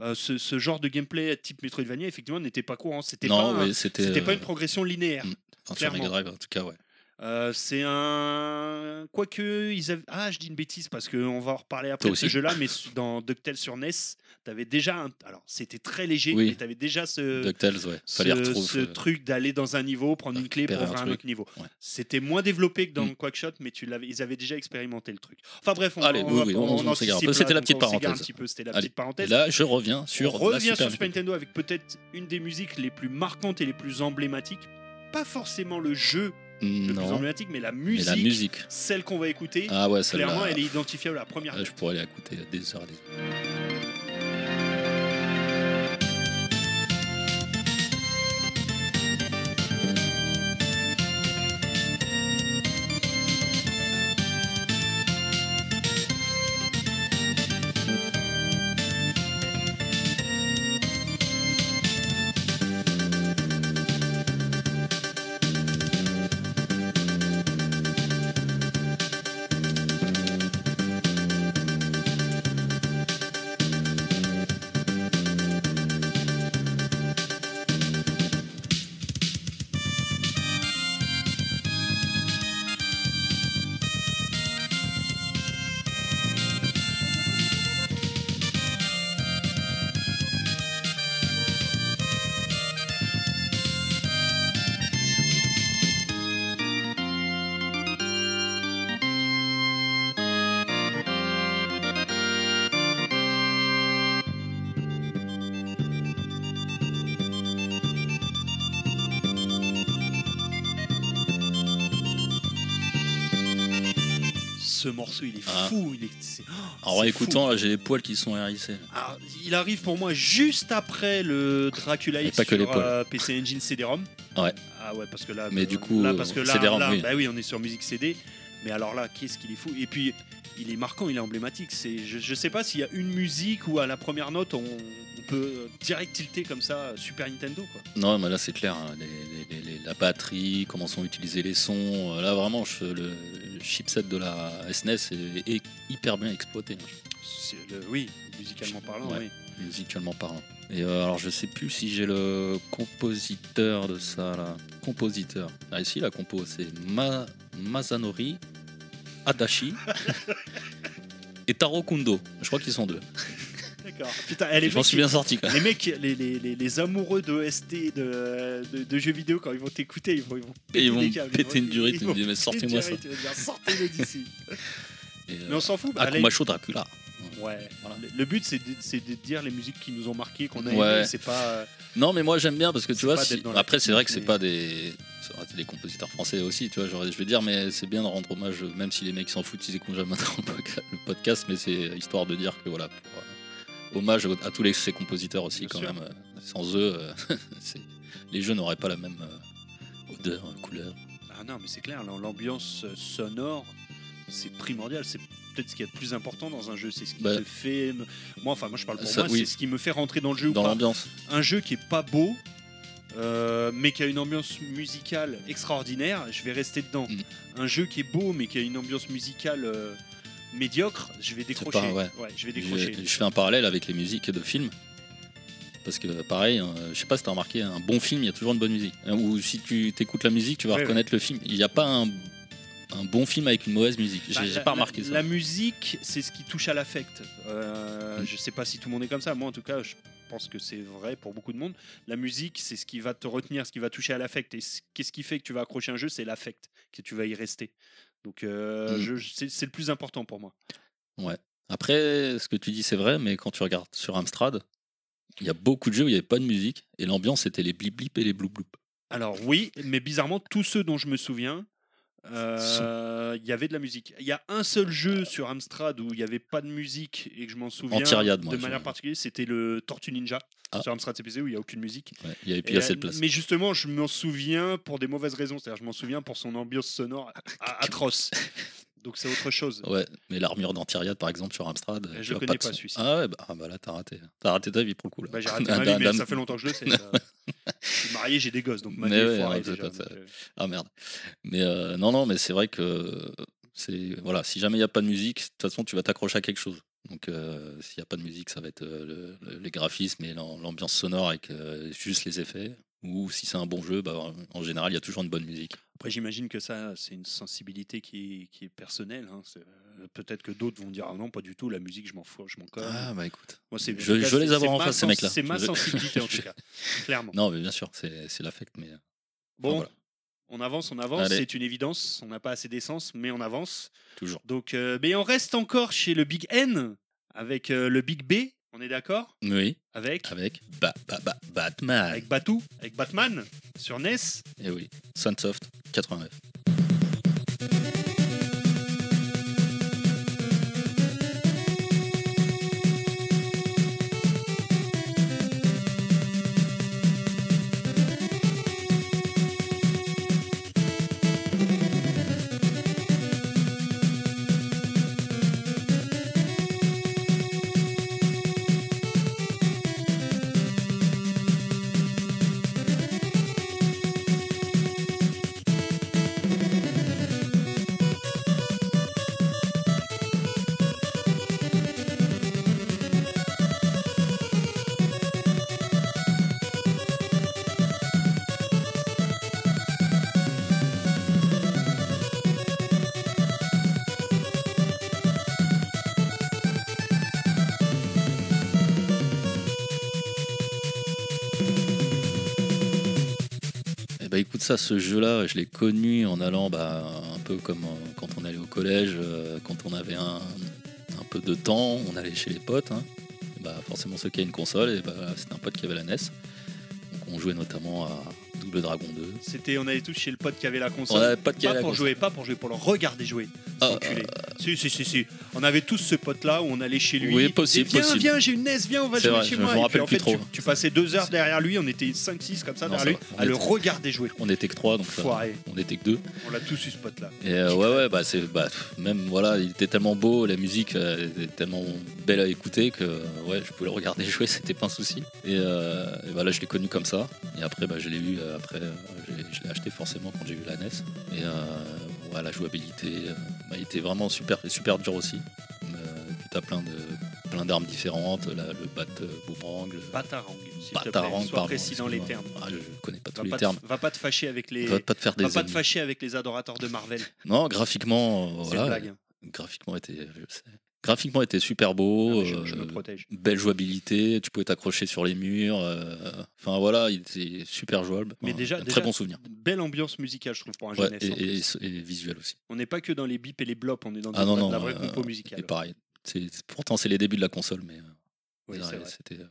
Euh, ce, ce genre de gameplay type Metroidvania effectivement n'était pas courant c'était pas, un- c'était. pas euh, une progression linéaire Mm. enfin, sur. Mega Drive, en tout cas, ouais. Euh, c'est un quoique ils avaient... ah je dis une bêtise parce qu'on va en reparler après de ce aussi. jeu là mais dans DuckTales sur NES t'avais déjà un... alors c'était très léger Oui. mais t'avais déjà ce DuckTales, ouais. Fallait ce, ce truc d'aller dans un niveau, prendre une clé pour un ouvrir un, truc. autre niveau. Ouais. C'était moins développé que dans Mm. Quackshot, mais tu l'avais, ils avaient déjà expérimenté le truc. Enfin bref, on, Allez, on oui, va- oui, on- on un C'était la petite parenthèse. un petit peu, c'était la Allez. petite Et parenthèse. là, je reviens sur. on revient sur Super. Nintendo avec peut-être une des musiques les plus marquantes et les plus emblématiques. Pas forcément le jeu le plus Non, emblématique, mais la mais musique, la musique. celle qu'on va écouter. Ah ouais, clairement, elle est identifiable à la première. euh, Je pourrais l'écouter des heures et des heures. Ce morceau, il est Ah. fou. Il est, oh, En réécoutant, j'ai les poils qui sont hérissés. Alors, il arrive pour moi juste après le Dracula Et X pas que les sur euh, PC Engine CD-ROM. Ouais. Ah ouais, parce que là, Mais euh, du coup, là, parce que là, là, oui. bah oui, on est sur musique CD. Mais alors là, qu'est-ce qu'il est fou Et puis, il est marquant, il est emblématique. C'est, je, je sais pas s'il y a une musique où à la première note, on, on peut direct tilter comme ça euh, Super Nintendo. Quoi. Non, mais là c'est clair, hein, les- les- les- les- la batterie, comment sont utilisés les sons. Là vraiment, je- le chipset de la SNES est, est hyper bien exploité, le- oui, musicalement parlant, Ouais. oui. musicalement parlant. Et euh, alors je sais plus si j'ai le compositeur de ça là. Compositeur. Ah ici la compo c'est Ma- Masanori Adachi [laughs] et Taro Kundo. Je crois qu'ils sont deux. D'accord. Putain, elle est je m'en suis bien sorti quand même. Les mecs, les, les, les, les amoureux de, de, de jeux vidéo, quand ils vont t'écouter, ils vont, ils vont péter, Et ils vont câbles, péter ils une vont- durite, ils vont disent mais sortez-moi ça. dire, Sortez-le d'ici. [laughs] Mais on s'en fout. bah, allez. Akumacho Dracula. Ouais. Voilà. Le- but, c'est de, c'est de dire les musiques qui nous ont marqué, qu'on a Ouais. aimé. C'est pas. euh, Non, mais moi j'aime bien parce que tu vois, si- après c'est vrai que c'est mais- pas des. des compositeurs français aussi, tu vois, je vais dire, mais c'est bien de rendre hommage, même si les mecs s'en foutent, ils écoutent jamais le [laughs] podca- le podcast, mais c'est histoire de dire que voilà, pour, euh, hommage à tous les, ces compositeurs aussi Bien quand sûr. même. euh, sans eux, euh, [laughs] les jeux n'auraient pas la même euh, odeur, couleur. Ah non, mais c'est clair, l'am- l'ambiance sonore, c'est primordial. C'est peut-être ce qu'il y a de plus important dans un jeu. C'est ce qui Bah. te fait. me- Moi, enfin, moi, je parle pour Ça, moi, oui. c'est ce qui me fait rentrer dans le jeu ou Dans pas. l'ambiance. un jeu qui est pas beau, euh, mais qui a une ambiance musicale extraordinaire, je vais rester dedans. Mm. Un jeu qui est beau, mais qui a une ambiance musicale euh, médiocre, je vais décrocher. pas- ouais. je vais Je, décrocher. je fais un parallèle avec les musiques de films. Parce que pareil, euh, je sais pas si t'as remarqué, un bon film, il y a toujours une bonne musique. Euh, Ou si tu t'écoutes la musique, tu vas Ouais, reconnaître le film. Il n'y a pas un, un bon film avec une mauvaise musique. J'ai Bah, pas remarqué la, ça. La musique, c'est ce qui touche à l'affect. Euh, Mm. Je sais pas si tout le monde est comme ça. Moi, en tout cas, je pense que c'est vrai pour beaucoup de monde. La musique, c'est ce qui va te retenir, ce qui va toucher à l'affect. Et ce- qu'est-ce qui fait que tu vas accrocher un jeu? C'est l'affect, que tu vas y rester. Donc, euh, Mm. je- c'est le plus important pour moi. Après, ce que tu dis, c'est vrai, mais quand tu regardes sur Amstrad, il y a beaucoup de jeux où il n'y avait pas de musique et l'ambiance c'était les blip blip et les bloup bloup. Alors oui, mais bizarrement, tous ceux dont je me souviens, euh, il y avait de la musique. Il y a un seul jeu sur Amstrad où il n'y avait pas de musique et que je m'en souviens moi, de je- manière particulière, c'était le Tortue Ninja Ah. sur Amstrad CPC où il n'y a aucune musique. Ouais, il y avait Et, plus assez de place. Mais justement, je m'en souviens pour des mauvaises raisons. C'est-à-dire, je m'en souviens pour son ambiance sonore [laughs] atroce. Donc c'est autre chose. Ouais, mais l'armure d'Antiriade par exemple sur Amstrad. Eh, tu je vois connais pas son. celui-ci. Ah ouais, bah, ah bah là t'as raté. T'as raté ta vie pour le coup. Là. Bah, j'ai raté ma vie, mais ça fait longtemps que je le sais. [laughs] marié, j'ai des gosses, donc ma vie est ouais, déjà, donc, euh, Ah merde. Mais euh, non, non, mais c'est vrai que c'est voilà, si jamais il n'y a pas de musique, de toute façon tu vas t'accrocher à quelque chose. Donc euh, s'il n'y a pas de musique, ça va être euh, le- le- les graphismes et l'am- l'ambiance sonore avec euh, juste les effets. Ou si c'est un bon jeu, bah, en général il y a toujours une bonne musique. Après, j'imagine que ça, c'est une sensibilité qui est, qui est personnelle. hein. Peut-être que d'autres vont dire ah non, pas du tout, la musique, je m'en fous, je m'en colle. Ah bah écoute. Moi, je- tout cas, je les avoir en face, ces mecs-là. C'est ma Je- sensibilité en tout [laughs] cas, clairement. Non, mais bien sûr, c'est c'est l'affect. Mais Bon, voilà. On avance, on avance. Allez. C'est une évidence. On n'a pas assez d'essence, mais on avance. toujours. Donc, euh, mais on reste encore chez le Big N avec euh, le Big B. On est d'accord? Oui, Avec avec ba, ba, ba- Batman. avec Batou, avec Batman sur NES. Et oui, Sunsoft 89. Bah écoute ça, ce jeu-là, je l'ai connu en allant bah, un peu comme euh, quand on allait au collège, euh, quand on avait un, un peu de temps, on allait chez les potes. hein. Bah, forcément ceux qui avaient une console, bah, c'était un pote qui avait la NES. Donc on jouait notamment à Bleu Dragon 2. C'était, on allait tous chez le pote qui avait la console. On avait pas de pour console. jouer, pas pour jouer, pour le regarder jouer. Ah, enculé. Si, si, si, si. On avait tous ce pote-là où on allait chez lui. Oui, possible, Viens, possible. viens, j'ai une NES, viens, on va C'est jouer vrai, chez je moi. me Et rappelle puis, en plus fait, trop. Tu, tu passais deux heures derrière lui, on était 5-6 comme ça Non, derrière ça lui, va. On à le était- regarder jouer. On était que 3, donc euh, Foiré. on était que 2. On l'a tous eu ce pote-là. Et euh, ouais, ouais, bah, c'est, bah, pff, même voilà, il était tellement beau, la musique euh, était tellement belle à écouter que euh, ouais, je pouvais le regarder [laughs] jouer, c'était pas un souci. Et, euh, et voilà, je l'ai connu comme ça. Et après, bah, je l'ai euh, après, euh, je l'ai- acheté forcément quand j'ai eu la NES. Et euh, ouais, la jouabilité, euh, il était vraiment super, super dur aussi. Puis t'as plein de plein d'armes différentes, là, le bat boomerang, le Batarang, batarang, Sois précis dans les termes. Ah, je connais pas tous Va les pas, te, termes. va pas te fâcher avec les. Va pas te faire des Va pas te fâcher avec les adorateurs de Marvel. Non, graphiquement, une voilà, blague. graphiquement était. Graphiquement était super beau. Non, mais je, je euh, me protège. belle jouabilité, tu pouvais t'accrocher sur les murs. euh, Enfin voilà, il était super jouable. Mais déjà- un déjà- très bon souvenir. Belle ambiance musicale, je trouve, pour un Ouais, jeunesse. et, visuel aussi. On n'est pas que dans les bips et les blops, on est dans Ah non, de non, la vraie euh, compo musicale. Et pareil. Pourtant, c'est les débuts de la console, mais euh, Oui, c'était.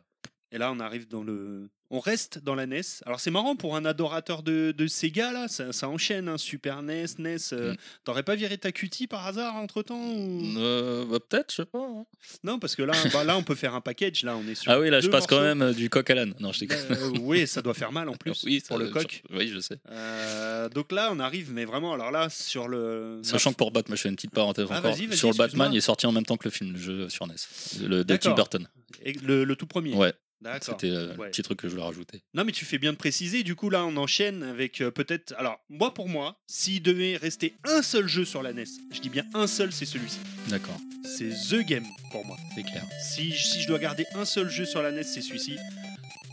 Euh, Et là, on arrive dans le. On reste dans la NES. Alors, c'est marrant pour un adorateur de, de Sega, là, ça, ça enchaîne. hein, Super NES, NES. euh, Mm. T'aurais pas viré ta cutie par hasard entre temps euh, bah, Peut-être, je sais pas. hein. Non, parce que là, bah, là, on peut faire un package. Là, on est sur. Ah oui, là, je passe quand même euh, du coq à l'âne. Non, je t'ai Euh, oui, ça doit faire mal en plus [laughs] oui, pour le coq. Oui, je sais. Euh, donc là, on arrive, mais vraiment, alors là, sur le. Sachant que pour Batman, je fais une petite parenthèse Ah, encore. sur le Batman, il est sorti en même temps que le film, le jeu sur NES. Le de Tim. Burton. Et le, le tout premier. Ouais. C'était euh, Ouais. le petit truc que je voulais rajouter. Non, mais tu fais bien de préciser. Du coup, là, on enchaîne avec euh, peut-être. Alors, moi, pour moi, s'il devait rester un seul jeu sur la NES, je dis bien un seul, c'est celui-ci. D'accord, C'est The Game pour moi. c'est clair. Si, si je dois garder un seul jeu sur la NES, c'est celui-ci.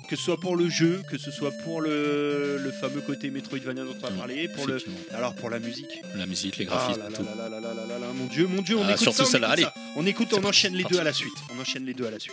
Que ce soit pour le jeu, que ce soit pour le, le fameux côté Metroidvania dont on a parlé, pour le, alors pour la musique. La musique, les Ah graphismes, là là tout. là là là là là là là, mon dieu, mon dieu, on Ah, écoute surtout ça, on écoute allez. ça. On écoute, on parti, enchaîne les deux à la suite. On enchaîne les deux à la suite.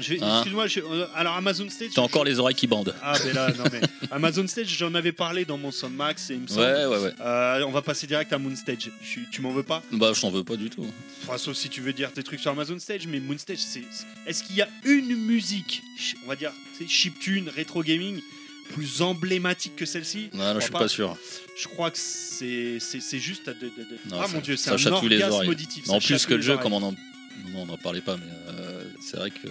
Je vais- Hein Excuse-moi, je- euh, alors Amazon Stage. T'as encore les oreilles qui bandent. Ah, mais là, non, mais [laughs] Amazon Stage, j'en avais parlé dans mon Soundmax et il me semble. Ouais, ouais, ouais. Euh, on va passer direct à Moon Stage. Je suis- tu m'en veux pas? Bah, je t'en veux pas du tout. Enfin, sauf si tu veux dire des trucs sur Amazon Stage, mais Moon Stage, c'est. c'est- Est-ce qu'il y a une musique, ch- on va dire, c'est chiptune, rétro gaming, plus emblématique que celle-ci? Non, là, je suis pas sûr. Je crois que c'est c'est c'est juste. à de- de- de- Non, ah ça- mon dieu, c'est ça un chatouille les orgasme oreilles. auditif. En plus que le les jeu, oreilles. comme on en, on n'en parlait pas, mais euh, c'est vrai que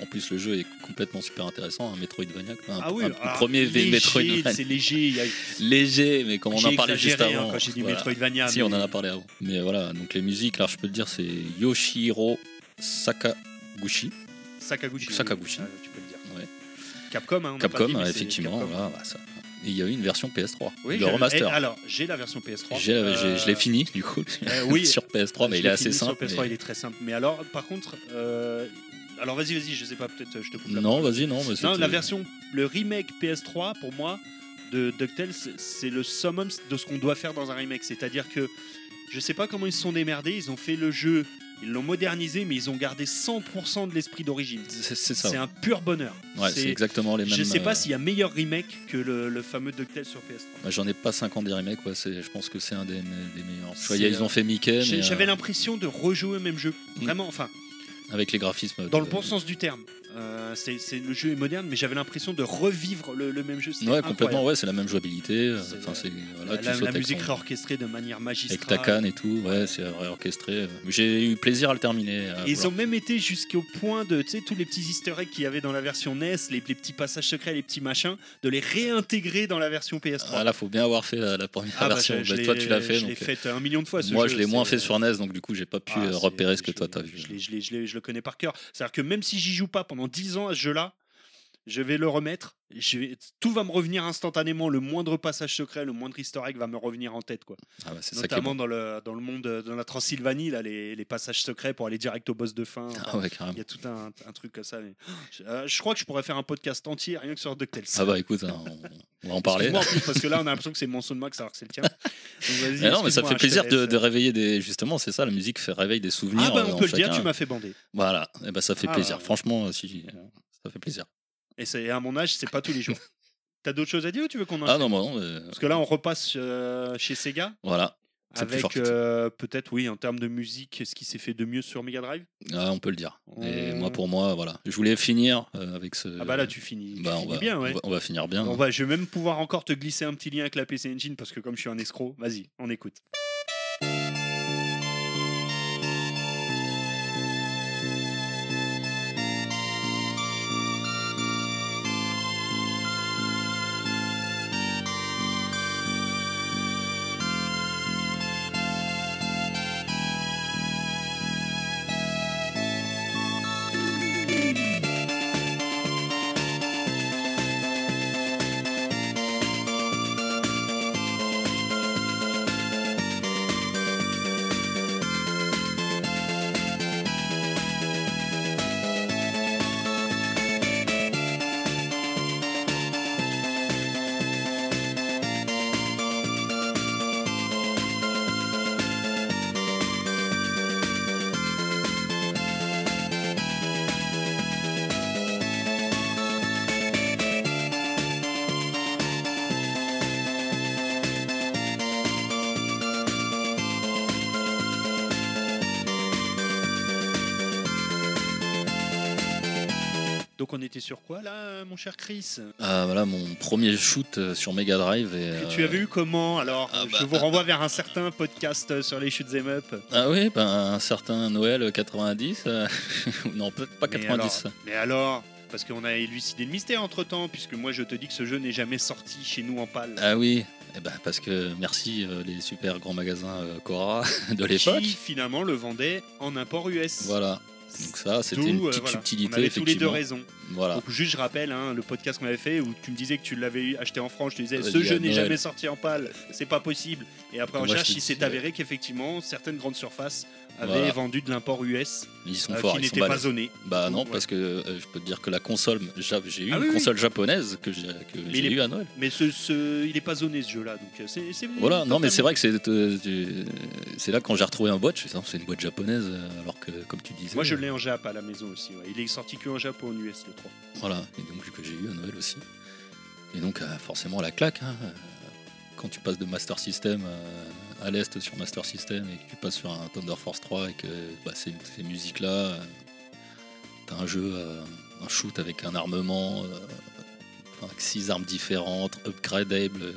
en plus le jeu est complètement super intéressant, un Metroidvania, un, Ah oui, un alors, premier léger, Metroidvania C'est léger. a- léger, mais comme on en parlait juste hein, avant. quand j'ai dit voilà. Metroidvania. Si, on en a parlé avant. Mais voilà, donc les musiques, là, je peux te dire, c'est Yoshiro Sakaguchi. Sakaguchi. oui. Sakaguchi. Ah, tu peux le dire. Ouais. Capcom, hein, on Capcom, dit, effectivement. Capcom. voilà, bah, ça. Et il y a eu une version PS3, Oui, le remaster. et alors, j'ai la version PS3. J'ai- j'ai- Euh, Je l'ai fini, du coup, euh, oui. [laughs] sur PS3, mais il est assez fini sur simple. PS3, mais- il est très simple. Mais alors, par contre, euh, Alors vas-y, vas-y, je sais pas, peut-être euh, je te coupe. la Non, vas-y, non. mais Non, la version, le remake PS3, pour moi, de DuckTales, c'est le summum de ce qu'on doit faire dans un remake. C'est-à-dire que je sais pas comment ils se sont démerdés, ils ont fait le jeu, ils l'ont modernisé, mais ils ont gardé 100% de l'esprit d'origine. C'est ça. C'est un pur bonheur. Ouais, c'est exactement les mêmes. Je sais euh, pas s'il y a meilleur remake que le, le fameux DuckTales sur PS3. bah, J'en ai pas 50 des remakes, ouais, c'est- je pense que c'est un des, me- des meilleurs. Je vois, C'est, ils euh, ont fait Mickey, J'avais euh, l'impression de rejouer au même jeu. Mm. Vraiment, enfin, avec les graphismes. dans de- le bon sens du terme. Euh, c'est c'est- le jeu est moderne, mais j'avais l'impression de revivre le, le même jeu. C'était Ouais, incroyable. complètement, ouais, c'est la même jouabilité. euh, C'est- Enfin, c'est voilà, La, tu la- sautes la avec musique ton- réorchestrée de manière magistrale. avec ta canne et tout, ouais, c'est réorchestré. J'ai eu plaisir à le terminer. à Et ils vouloir. ont même été jusqu'au point de, tu sais, tous les petits easter eggs qu'il y avait dans la version NES, les, les petits passages secrets, les petits machins, de les réintégrer dans la version PS3. Ah là, faut bien avoir fait la, la première Ah bah, version. je- je Bah, l'ai- toi, tu l'as fait. Je l'ai donc, euh, un million de fois. ce moi, jeu, je l'ai moins c'est- fait sur NES, donc du coup, j'ai pas pu Ah, euh, c'est- repérer ce que je toi t'as vu. Je, l'ai- je l'ai- je l'ai- je le connais par cœur. C'est-à-dire que même si j'y joue pas pendant 10 ans à ce jeu-là, je vais le remettre. Je vais- tout va me revenir instantanément. Le moindre passage secret, le moindre egg va me revenir en tête. Quoi. Ah bah, ça Notamment bon. dans, le, dans le monde, euh, dans la Transylvanie, là, les, les passages secrets pour aller direct au boss de fin. Ah ouais. Il y a tout un, un truc comme ça. mais- [gasps] Je, euh, je crois que je pourrais faire un podcast entier rien que sur DuckTales. Ah bah écoute, hein, on, on va en parler. Excuse-moi en plus, parce que là, on a l'impression que c'est mon son de Max alors que c'est le tien. Donc, vas-y, Mais non, mais ça fait plaisir de, de réveiller des. Justement, c'est ça, la musique fait réveiller des souvenirs. Ah bah euh, on peut le dire, tu m'as fait bander. Voilà, et bah, ça fait Ah plaisir. bah. Franchement, si, euh, ça fait plaisir. Et c'est à mon âge, c'est pas tous les jours. [laughs] T'as d'autres choses à dire ou tu veux qu'on enchaîne? Ah non, bah non, mais- Parce que là, on repasse euh, chez Sega Voilà, c'est plus avec fort euh, peut-être, oui, en termes de musique, ce qui s'est fait de mieux sur Mega Drive? Ah, on peut le dire. Et On- moi, pour moi, voilà. Je voulais finir euh, avec ce. Ah bah là, tu finis, tu Bah, on, finis va, bien, ouais. on, va, on va finir bien. On va, je vais même pouvoir encore te glisser un petit lien avec la PC Engine parce que comme je suis un escroc, vas-y, on écoute. Donc on était sur quoi là, mon cher Chris? Ah, voilà, mon premier shoot euh, sur Mega Drive. Et, Que euh, tu avais eu comment Alors, ah je bah, vous renvoie vers un certain podcast euh, sur les shoot 'em up. Ah oui, ben, un certain Noël 90. euh, [laughs] non, peut-être pas Mais 90. alors, mais alors parce qu'on a élucidé le mystère entre temps, puisque moi je te dis que ce jeu n'est jamais sorti chez nous en pâle. Ah oui, eh ben, parce que merci euh, les super grands magasins euh, Cora [laughs] de l'époque. Qui finalement le vendait en import US. Voilà. Donc ça, c'était une euh, petite voilà. subtilité, On avait tous les deux effectivement. raison. Voilà. Donc juste je rappelle hein, le podcast qu'on avait fait où tu me disais que tu l'avais acheté en France, je te disais ce jeu n'est jamais sorti en pâle, c'est pas possible. Et après recherche, te il s'est avéré qu'effectivement certaines grandes surfaces avaient Voilà. vendu de l'import US Ils sont euh, forts, qui n'était pas zoné. Bah non, Ouais. parce que euh, je peux te dire que la console, j'a- j'ai eu Ah une oui, oui. console japonaise que j'ai eu à Noël. Mais ce, ce- il est pas zoné ce jeu-là, donc euh, c'est. Voilà, non mais c'est vrai que c'est là quand j'ai retrouvé un boîte, Ah, c'est une boîte japonaise, alors que comme tu disais. Moi je l'ai en Jap à la maison aussi. ouais. Il est sorti que en Jap ou en US le 3. Voilà, et donc que j'ai eu à Noël aussi. Et donc forcément la claque, hein, quand tu passes de Master System euh, à l'est sur Master System et que tu passes sur un Thunder Force 3 et que bah, ces, ces musiques-là, euh, t'as un jeu, euh, un shoot avec un armement, euh, avec six armes différentes, upgradables,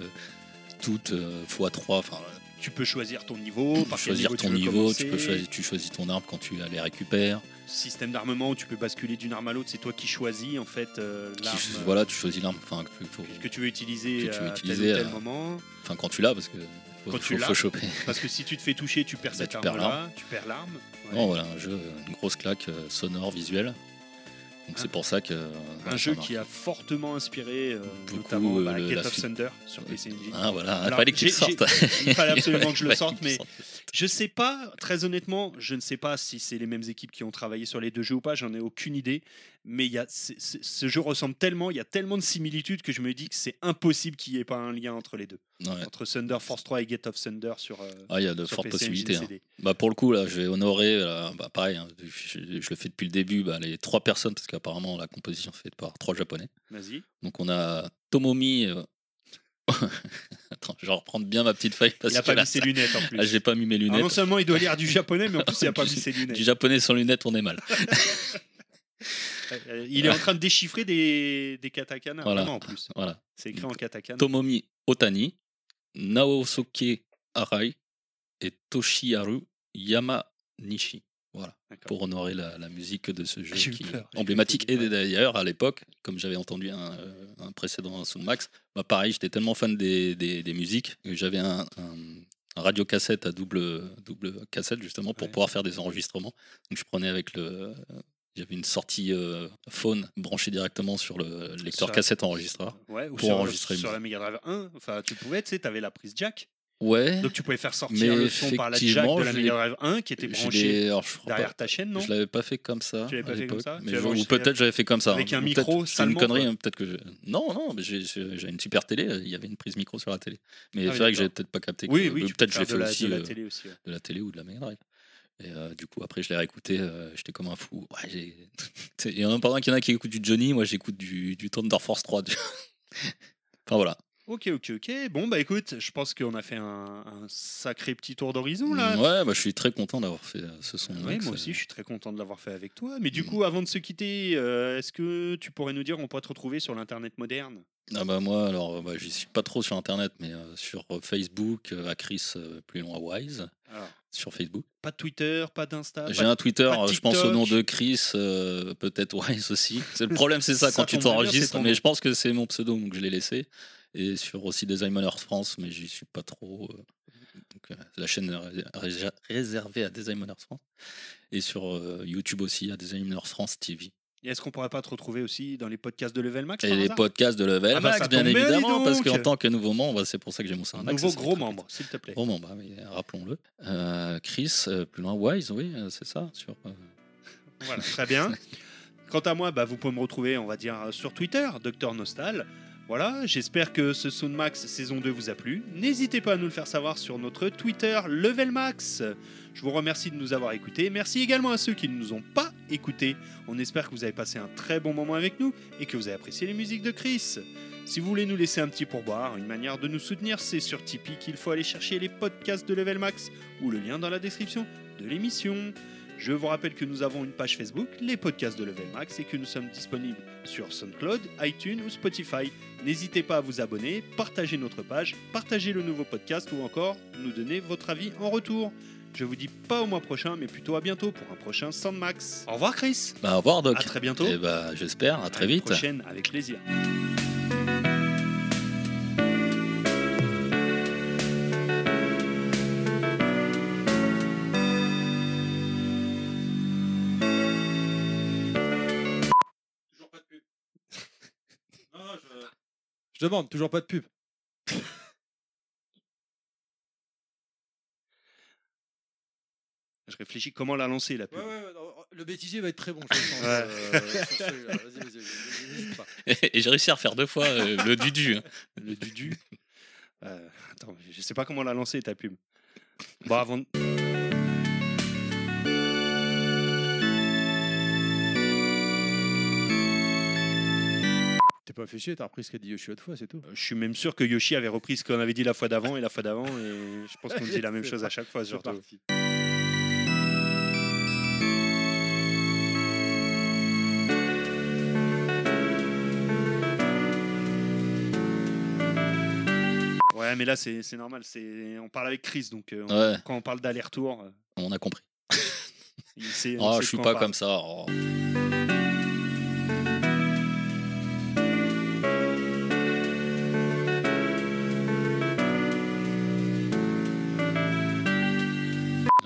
toutes euh, x3, enfin Tu peux choisir ton niveau, tu peux choisir niveau ton tu niveau, tu, peux choisir, tu choisis ton arme quand tu les récupères. Système d'armement où tu peux basculer d'une arme à l'autre, c'est toi qui choisis en fait euh, l'arme voilà, tu choisis l'arme enfin, que, que tu veux utiliser que tu veux à tel ou tel moment. enfin, quand tu l'as, parce que faut, Quand tu faut- l'as. faut choper. Parce que si tu te fais toucher, tu perds Bah, cette tu perds arme-là, tu perds l'arme. Ouais. Non, voilà, un jeu, une grosse claque euh, sonore, visuelle. Donc c'est pour ça que. euh, Un jeu qui a fortement inspiré, euh, Beaucoup, notamment bah, le- Gate la of suite. Thunder sur PC Engine. Ah voilà, il fallait que tu le sortes. Il fallait [laughs] absolument que je le sorte, tu mais je sais pas, très honnêtement, je ne sais pas si c'est les mêmes équipes qui ont travaillé sur les deux jeux ou pas, j'en ai aucune idée. Mais il y a, ce jeu ressemble tellement, il y a tellement de similitudes que je me dis que c'est impossible qu'il n'y ait pas un lien entre les deux. Ouais. Entre Thunder Force 3 et Gate of Thunder sur, euh, Ah, il y a de fortes possibilités. hein. Bah pour le coup là, je vais honorer, bah, pareil, hein, je, je le fais depuis le début, bah, les trois personnes parce qu'apparemment la composition est faite par trois japonais. Vas-y. Donc on a Tomomi. euh, [laughs] Attends, je vais reprendre bien ma petite feuille parce Il a que pas là, mis ses lunettes en [laughs] plus. ah, j'ai pas mis mes Alors, lunettes. non seulement il doit lire du [laughs] japonais, mais en plus il n'a pas mis ses lunettes. Du japonais sans lunettes, on est mal. Euh, Il est en train de déchiffrer des, des katakana, Voilà. en plus. Voilà. C'est écrit en katakana. Tomomi Otani, Naosuke Arai et Toshiharu Yamanishi. Voilà, pour honorer la, la musique de ce jeu qui peur, est emblématique. Et d'ailleurs, à l'époque, comme j'avais entendu un, euh, un précédent Soundmax, bah pareil, j'étais tellement fan des, des, des musiques que j'avais un, un, un radio-cassette à double, double cassette justement pour Ouais. pouvoir faire des enregistrements. Donc je prenais avec le. J'avais une sortie euh, phone branchée directement sur le lecteur Sur- cassette enregistreur. Ouais, ou pour sur, enregistrer sur la Mega Drive 1, enfin tu pouvais, tu sais, t'avais la prise jack, Ouais. donc tu pouvais faire sortir Mais le son par la jack de la Mega Drive 1 qui était branchée derrière pas- ta chaîne, non Je l'avais pas fait comme ça. Tu l'avais pas fait comme ça mais Ou peut-être j'avais fait comme ça. avec hein. un micro c'est une connerie. hein, Peut-être que je... Non, non, mais j'ai- une super télé. Il y avait une prise micro sur la télé. Mais Ah c'est vrai que j'ai peut-être pas capté. que- Oui, oui, peut-être je l'ai fait aussi de la euh, de la télé ou de la Mega Drive. Et euh, du coup, après, je l'ai réécouté. euh, J'étais comme un fou. Ouais, Et [laughs] en pendant qu'il y en a qui écoutent du Johnny, moi j'écoute du, du Thunder Force 3. du- [laughs] enfin voilà. Ok, ok, ok. Bon, bah écoute, je pense qu'on a fait un, un sacré petit tour d'horizon là. Ouais, bah, je suis très content d'avoir fait euh, ce son. Oui, moi aussi, je suis très content de l'avoir fait avec toi. Mais du Mm. coup, avant de se quitter, euh, est-ce que tu pourrais nous dire on pourrait te retrouver sur l'internet moderne? Ah bah moi, alors, bah, j'y suis pas trop sur Internet, mais euh, sur Facebook, euh, à Chris plus loin Wise, Alors, sur Facebook. Pas de Twitter, pas d'Insta. J'ai un Twitter, je pense au nom de Chris, euh, peut-être Wise aussi. C'est le problème, c'est ça, Ça quand tu t'enregistres, mais je pense que c'est mon pseudo, donc je l'ai laissé. Et sur aussi Designers France, mais j'y suis pas trop. euh, donc, euh, la chaîne ré- ré- réservée à Designers France. Et sur YouTube aussi, à Designers France TV. Et est-ce qu'on pourrait pas te retrouver aussi dans les podcasts de Level Max Et les podcasts de Level Ah bah, Max, bien évidemment, parce qu'en tant que nouveau membre, c'est pour ça que j'ai mon Un nouveau ça gros membre, s'il te plaît. Gros membre, ah oui, rappelons-le. Euh, Chris, euh, plus loin, Wise, oui, euh, c'est ça. Sur, Voilà, très bien. [laughs] Quant à moi, bah, vous pouvez me retrouver, on va dire, sur Twitter, Docteur Nostal. Voilà, j'espère que ce Soundmax saison 2 vous a plu. N'hésitez pas à nous le faire savoir sur notre Twitter Level Max. Je vous remercie de nous avoir écoutés. Merci également à ceux qui ne nous ont pas écoutés. On espère que vous avez passé un très bon moment avec nous et que vous avez apprécié les musiques de Chris. Si vous voulez nous laisser un petit pourboire, une manière de nous soutenir, c'est sur Tipeee qu'il faut aller chercher les podcasts de Level Max ou le lien dans la description de l'émission. Je vous rappelle que nous avons une page Facebook, les podcasts de Level Max, et que nous sommes disponibles sur SoundCloud, iTunes ou Spotify. N'hésitez pas à vous abonner, partager notre page, partager le nouveau podcast ou encore nous donner votre avis en retour. Je vous dis pas au mois prochain, mais plutôt à bientôt pour un prochain Soundmax. Au revoir Chris. Bah, au revoir, Doc. À très bientôt. Et bah, j'espère, à très À vite. prochaine, avec plaisir. Je demande, toujours pas de pub. Je réfléchis comment la lancer la pub. Ouais, ouais, ouais, non, le bêtisier va être très bon, je le sens. Ouais. euh, sur celui-là. Vas-y, vas-y, vas-y, n'hésite pas. [laughs] Et j'ai réussi à refaire deux fois euh, le dudu. hein. Le dudu. [laughs] Euh, attends, je sais pas comment la lancer ta pub. Bon, avant. de- pas fait chier, t'as repris ce qu'a dit Yoshi autrefois, c'est tout. Je suis même sûr que Yoshi avait repris ce qu'on avait dit la fois d'avant et la fois d'avant, et je pense qu'on dit la même [laughs] chose à chaque fois. Surtout. parti. Ouais, mais là c'est c'est normal. C'est on parle avec Chris, donc euh, on- Ouais, quand on parle d'aller-retour, euh, on a compris. [laughs] il sait. on Oh, sait je suis de pas quoi on comme ça. oh.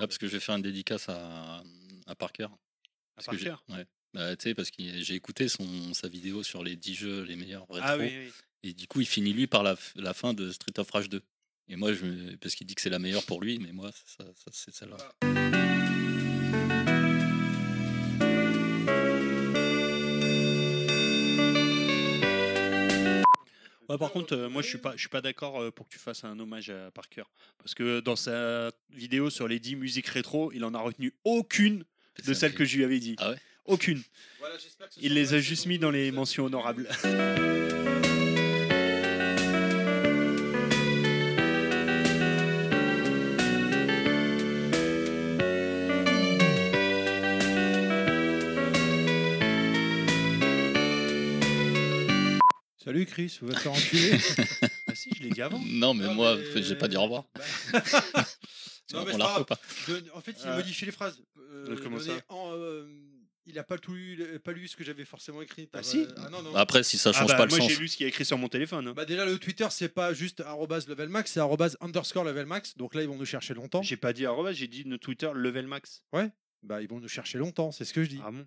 Parce que je vais faire une dédicace à, à Parker. Parce que j'ai- Parker? ouais. Bah, tu sais, parce que j'ai écouté son, sa vidéo sur les 10 jeux les meilleurs rétro. Ah oui, oui. Et du coup, il finit lui par la, la fin de Street of Rage 2. Et moi, je, me- parce qu'il dit que c'est la meilleure pour lui, mais moi, ça, c'est celle-là. Ouais, par contre, euh, moi je suis pas, je suis pas d'accord euh, pour que tu fasses un hommage à Parker, parce que dans sa vidéo sur les 10 musiques rétro, il en a retenu aucune de celles que je lui avais dit. Ah ouais? Aucune. Voilà, j'espère que ce Il les là, a juste mis dans les mentions honorables. [laughs] Salut Chris, vous va te faire enculer. [laughs] ah si, je l'ai dit avant. Non, mais Non, moi, mais- j'ai pas dit au revoir. Bah, [laughs] Non, mais on la pas refait grave. pas. De- en fait, il Ah. modifie les phrases. Euh, Euh, comment donné ça en, euh, Il a pas tout lu, a pas lu ce que j'avais forcément écrit. Ah si Ah non non. Après, si ça Ah change bah, pas le moi sens. j'ai lu ce qui est écrit sur mon téléphone. hein. Bah déjà le Twitter c'est pas juste arrobase level max, c'est underscore level max. Donc là ils vont nous chercher longtemps. J'ai pas dit arrobas, j'ai dit notre Twitter level max. Bah ils vont nous chercher longtemps, c'est ce que je dis. Ah bon?